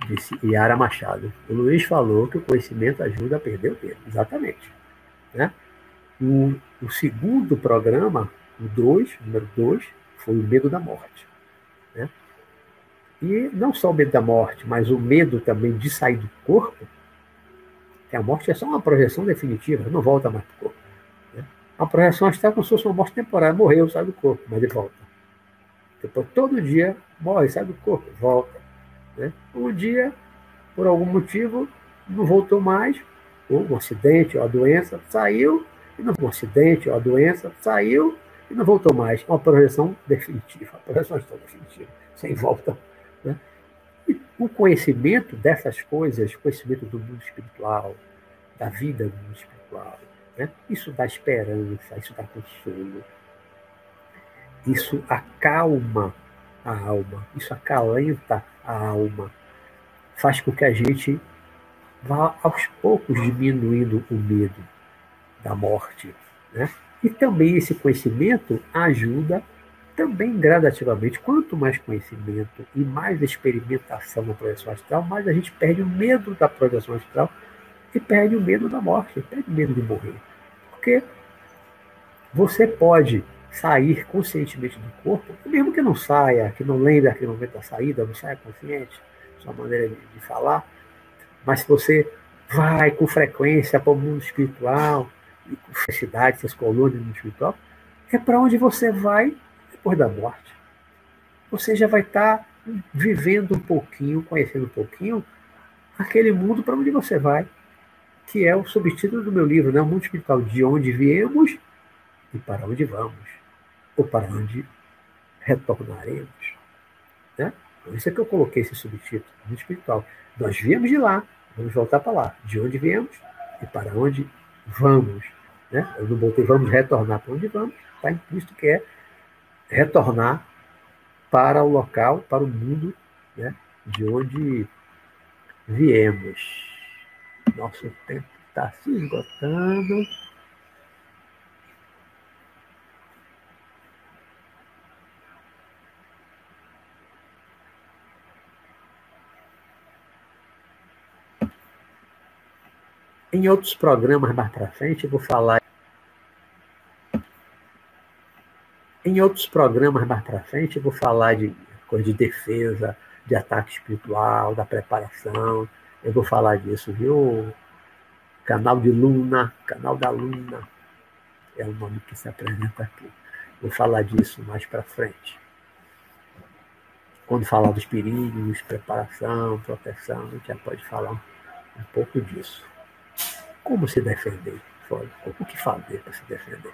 disse Yara Machado. O Luiz falou que o conhecimento ajuda a perder o medo, exatamente. Né? O, o segundo programa, o 2, número 2, foi o medo da morte. Né? E não só o medo da morte, mas o medo também de sair do corpo, a morte é só uma projeção definitiva, não volta mais para o corpo. Né? A projeção está como se fosse uma morte temporária, morreu, sai do corpo, mas ele volta. Depois, todo dia, morre, sai do corpo, volta. Né? Um dia, por algum motivo, não voltou mais, ou um acidente, ou a doença, saiu, e não um acidente, ou a doença, saiu, e não voltou mais. É uma projeção definitiva, uma projeção definitiva, sem volta. Né? E o conhecimento dessas coisas, conhecimento do mundo espiritual, da vida do mundo espiritual, né? isso dá esperança, isso dá consolo, isso acalma a alma, isso acalenta a alma, faz com que a gente vá aos poucos diminuindo o medo da morte. Né? E também esse conhecimento ajuda também gradativamente. Quanto mais conhecimento e mais experimentação na projeção astral, mais a gente perde o medo da projeção astral e perde o medo da morte, perde o medo de morrer. Porque você pode sair conscientemente do corpo, mesmo que não saia, que não lembre aquele momento da saída, não saia consciente, sua maneira de, de falar, mas se você vai com frequência para o mundo espiritual, e com felicidade, essas colônias no espiritual, é para onde você vai depois da morte. Você já vai estar tá vivendo um pouquinho, conhecendo um pouquinho aquele mundo para onde você vai, que é o subtítulo do meu livro, né? O mundo espiritual, de onde viemos e para onde vamos, ou para onde retornaremos. Né? Por isso é que eu coloquei esse subtítulo, mundo espiritual. Nós viemos de lá, vamos voltar para lá. De onde viemos e para onde vamos. Né? Eu não botei vamos retornar para onde vamos, está implícito que é retornar para o local, para o mundo né? de onde viemos. Nosso tempo está se esgotando. Em outros programas mais para frente, eu vou falar. Em outros programas mais para frente, eu vou falar de coisa de defesa, de ataque espiritual, da preparação. Eu vou falar disso, viu? Canal de Luna, canal da Luna, é o nome que se apresenta aqui. Vou falar disso mais para frente. Quando falar dos perigos, preparação, proteção, a gente já pode falar um pouco disso. Como se defender? O que fazer para se defender?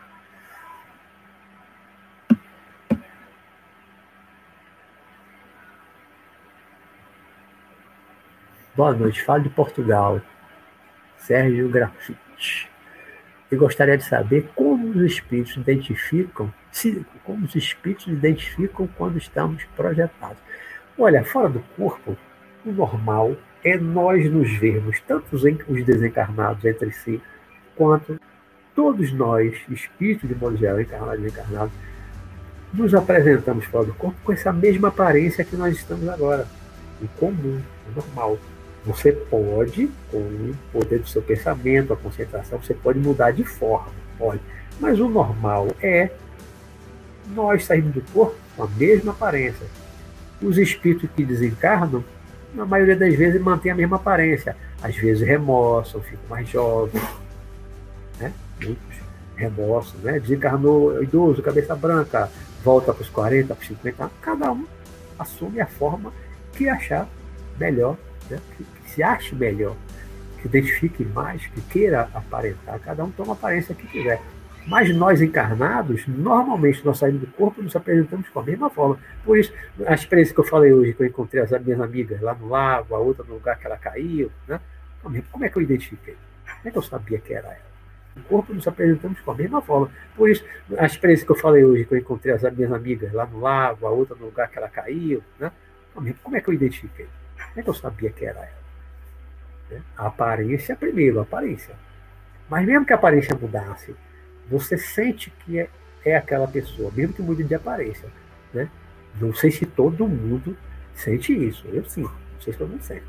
Boa noite, falo de Portugal. Sérgio Grafite. Eu gostaria de saber como os espíritos identificam, se, como os espíritos identificam quando estamos projetados. Olha, fora do corpo, o normal é nós nos vermos, tanto os desencarnados entre si, quanto todos nós, espíritos de modo geral, encarnados e encarnados, nos apresentamos fora do corpo com essa mesma aparência que nós estamos agora, o comum, o normal. Você pode, com o poder do seu pensamento, a concentração, você pode mudar de forma, pode. Mas o normal é nós sairmos do corpo com a mesma aparência. Os espíritos que desencarnam na maioria das vezes mantém a mesma aparência. Às vezes remoçam, ficam mais jovens, né? muitos remoçam, né? desencarnou idoso, cabeça branca, volta para os 40, para os 50 anos, cada um assume a forma que achar melhor, né? que, que se ache melhor, que identifique mais, que queira aparentar, cada um toma a aparência que quiser. Mas nós encarnados, normalmente nós saímos do corpo e nos apresentamos com a mesma forma. Por isso, a experiência que eu falei hoje, que eu encontrei as minhas amigas lá no lago, a outra no lugar que ela caiu, né? como é que eu identifiquei? Como é que eu sabia que era ela? O corpo nos apresentamos com a mesma forma. Por isso, a experiência que eu falei hoje, que eu encontrei as minhas amigas lá no lago, a outra no lugar que ela caiu, né? como é que eu identifiquei? Como é que eu sabia que era ela? Né? A aparência primeiro, a aparência. Mas mesmo que a aparência mudasse, você sente que é, é aquela pessoa, mesmo que mude de aparência. Né? Não sei se todo mundo sente isso. Eu sim, não sei se todo mundo sente.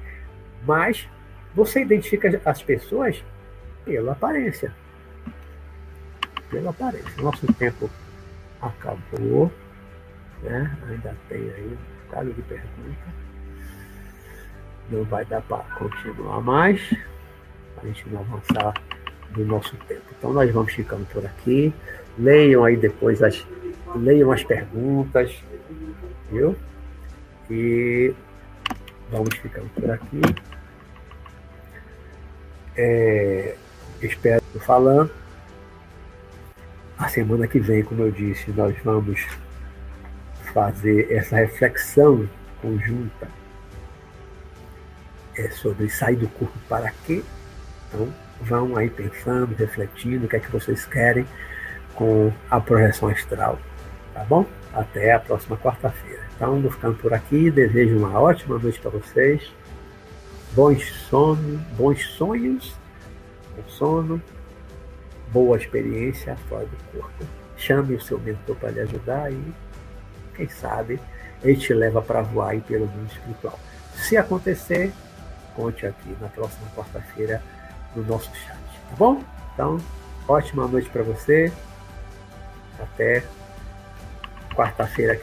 Mas você identifica as pessoas pela aparência. Pela aparência. Nosso tempo acabou. Né? Ainda tem aí um bocado de pergunta. Não vai dar para continuar mais. A gente não avançar do nosso tempo. Então nós vamos ficando por aqui. Leiam aí depois as leiam as perguntas, viu? E vamos ficando por aqui. É, espero falando. A semana que vem, como eu disse, nós vamos fazer essa reflexão conjunta é sobre sair do corpo para quê. Então, vão aí pensando, refletindo o que é que vocês querem com a projeção astral. Tá bom? Até a próxima quarta-feira. Então, vou ficando por aqui. Desejo uma ótima noite para vocês. Bons sonos, bons sonhos, bom sono, boa experiência fora do corpo. Chame o seu mentor para lhe ajudar e, quem sabe, ele te leva para voar aí pelo mundo espiritual. Se acontecer, conte aqui na próxima quarta-feira no nosso chat, tá bom? Então, ótima noite para você. Até quarta-feira aqui.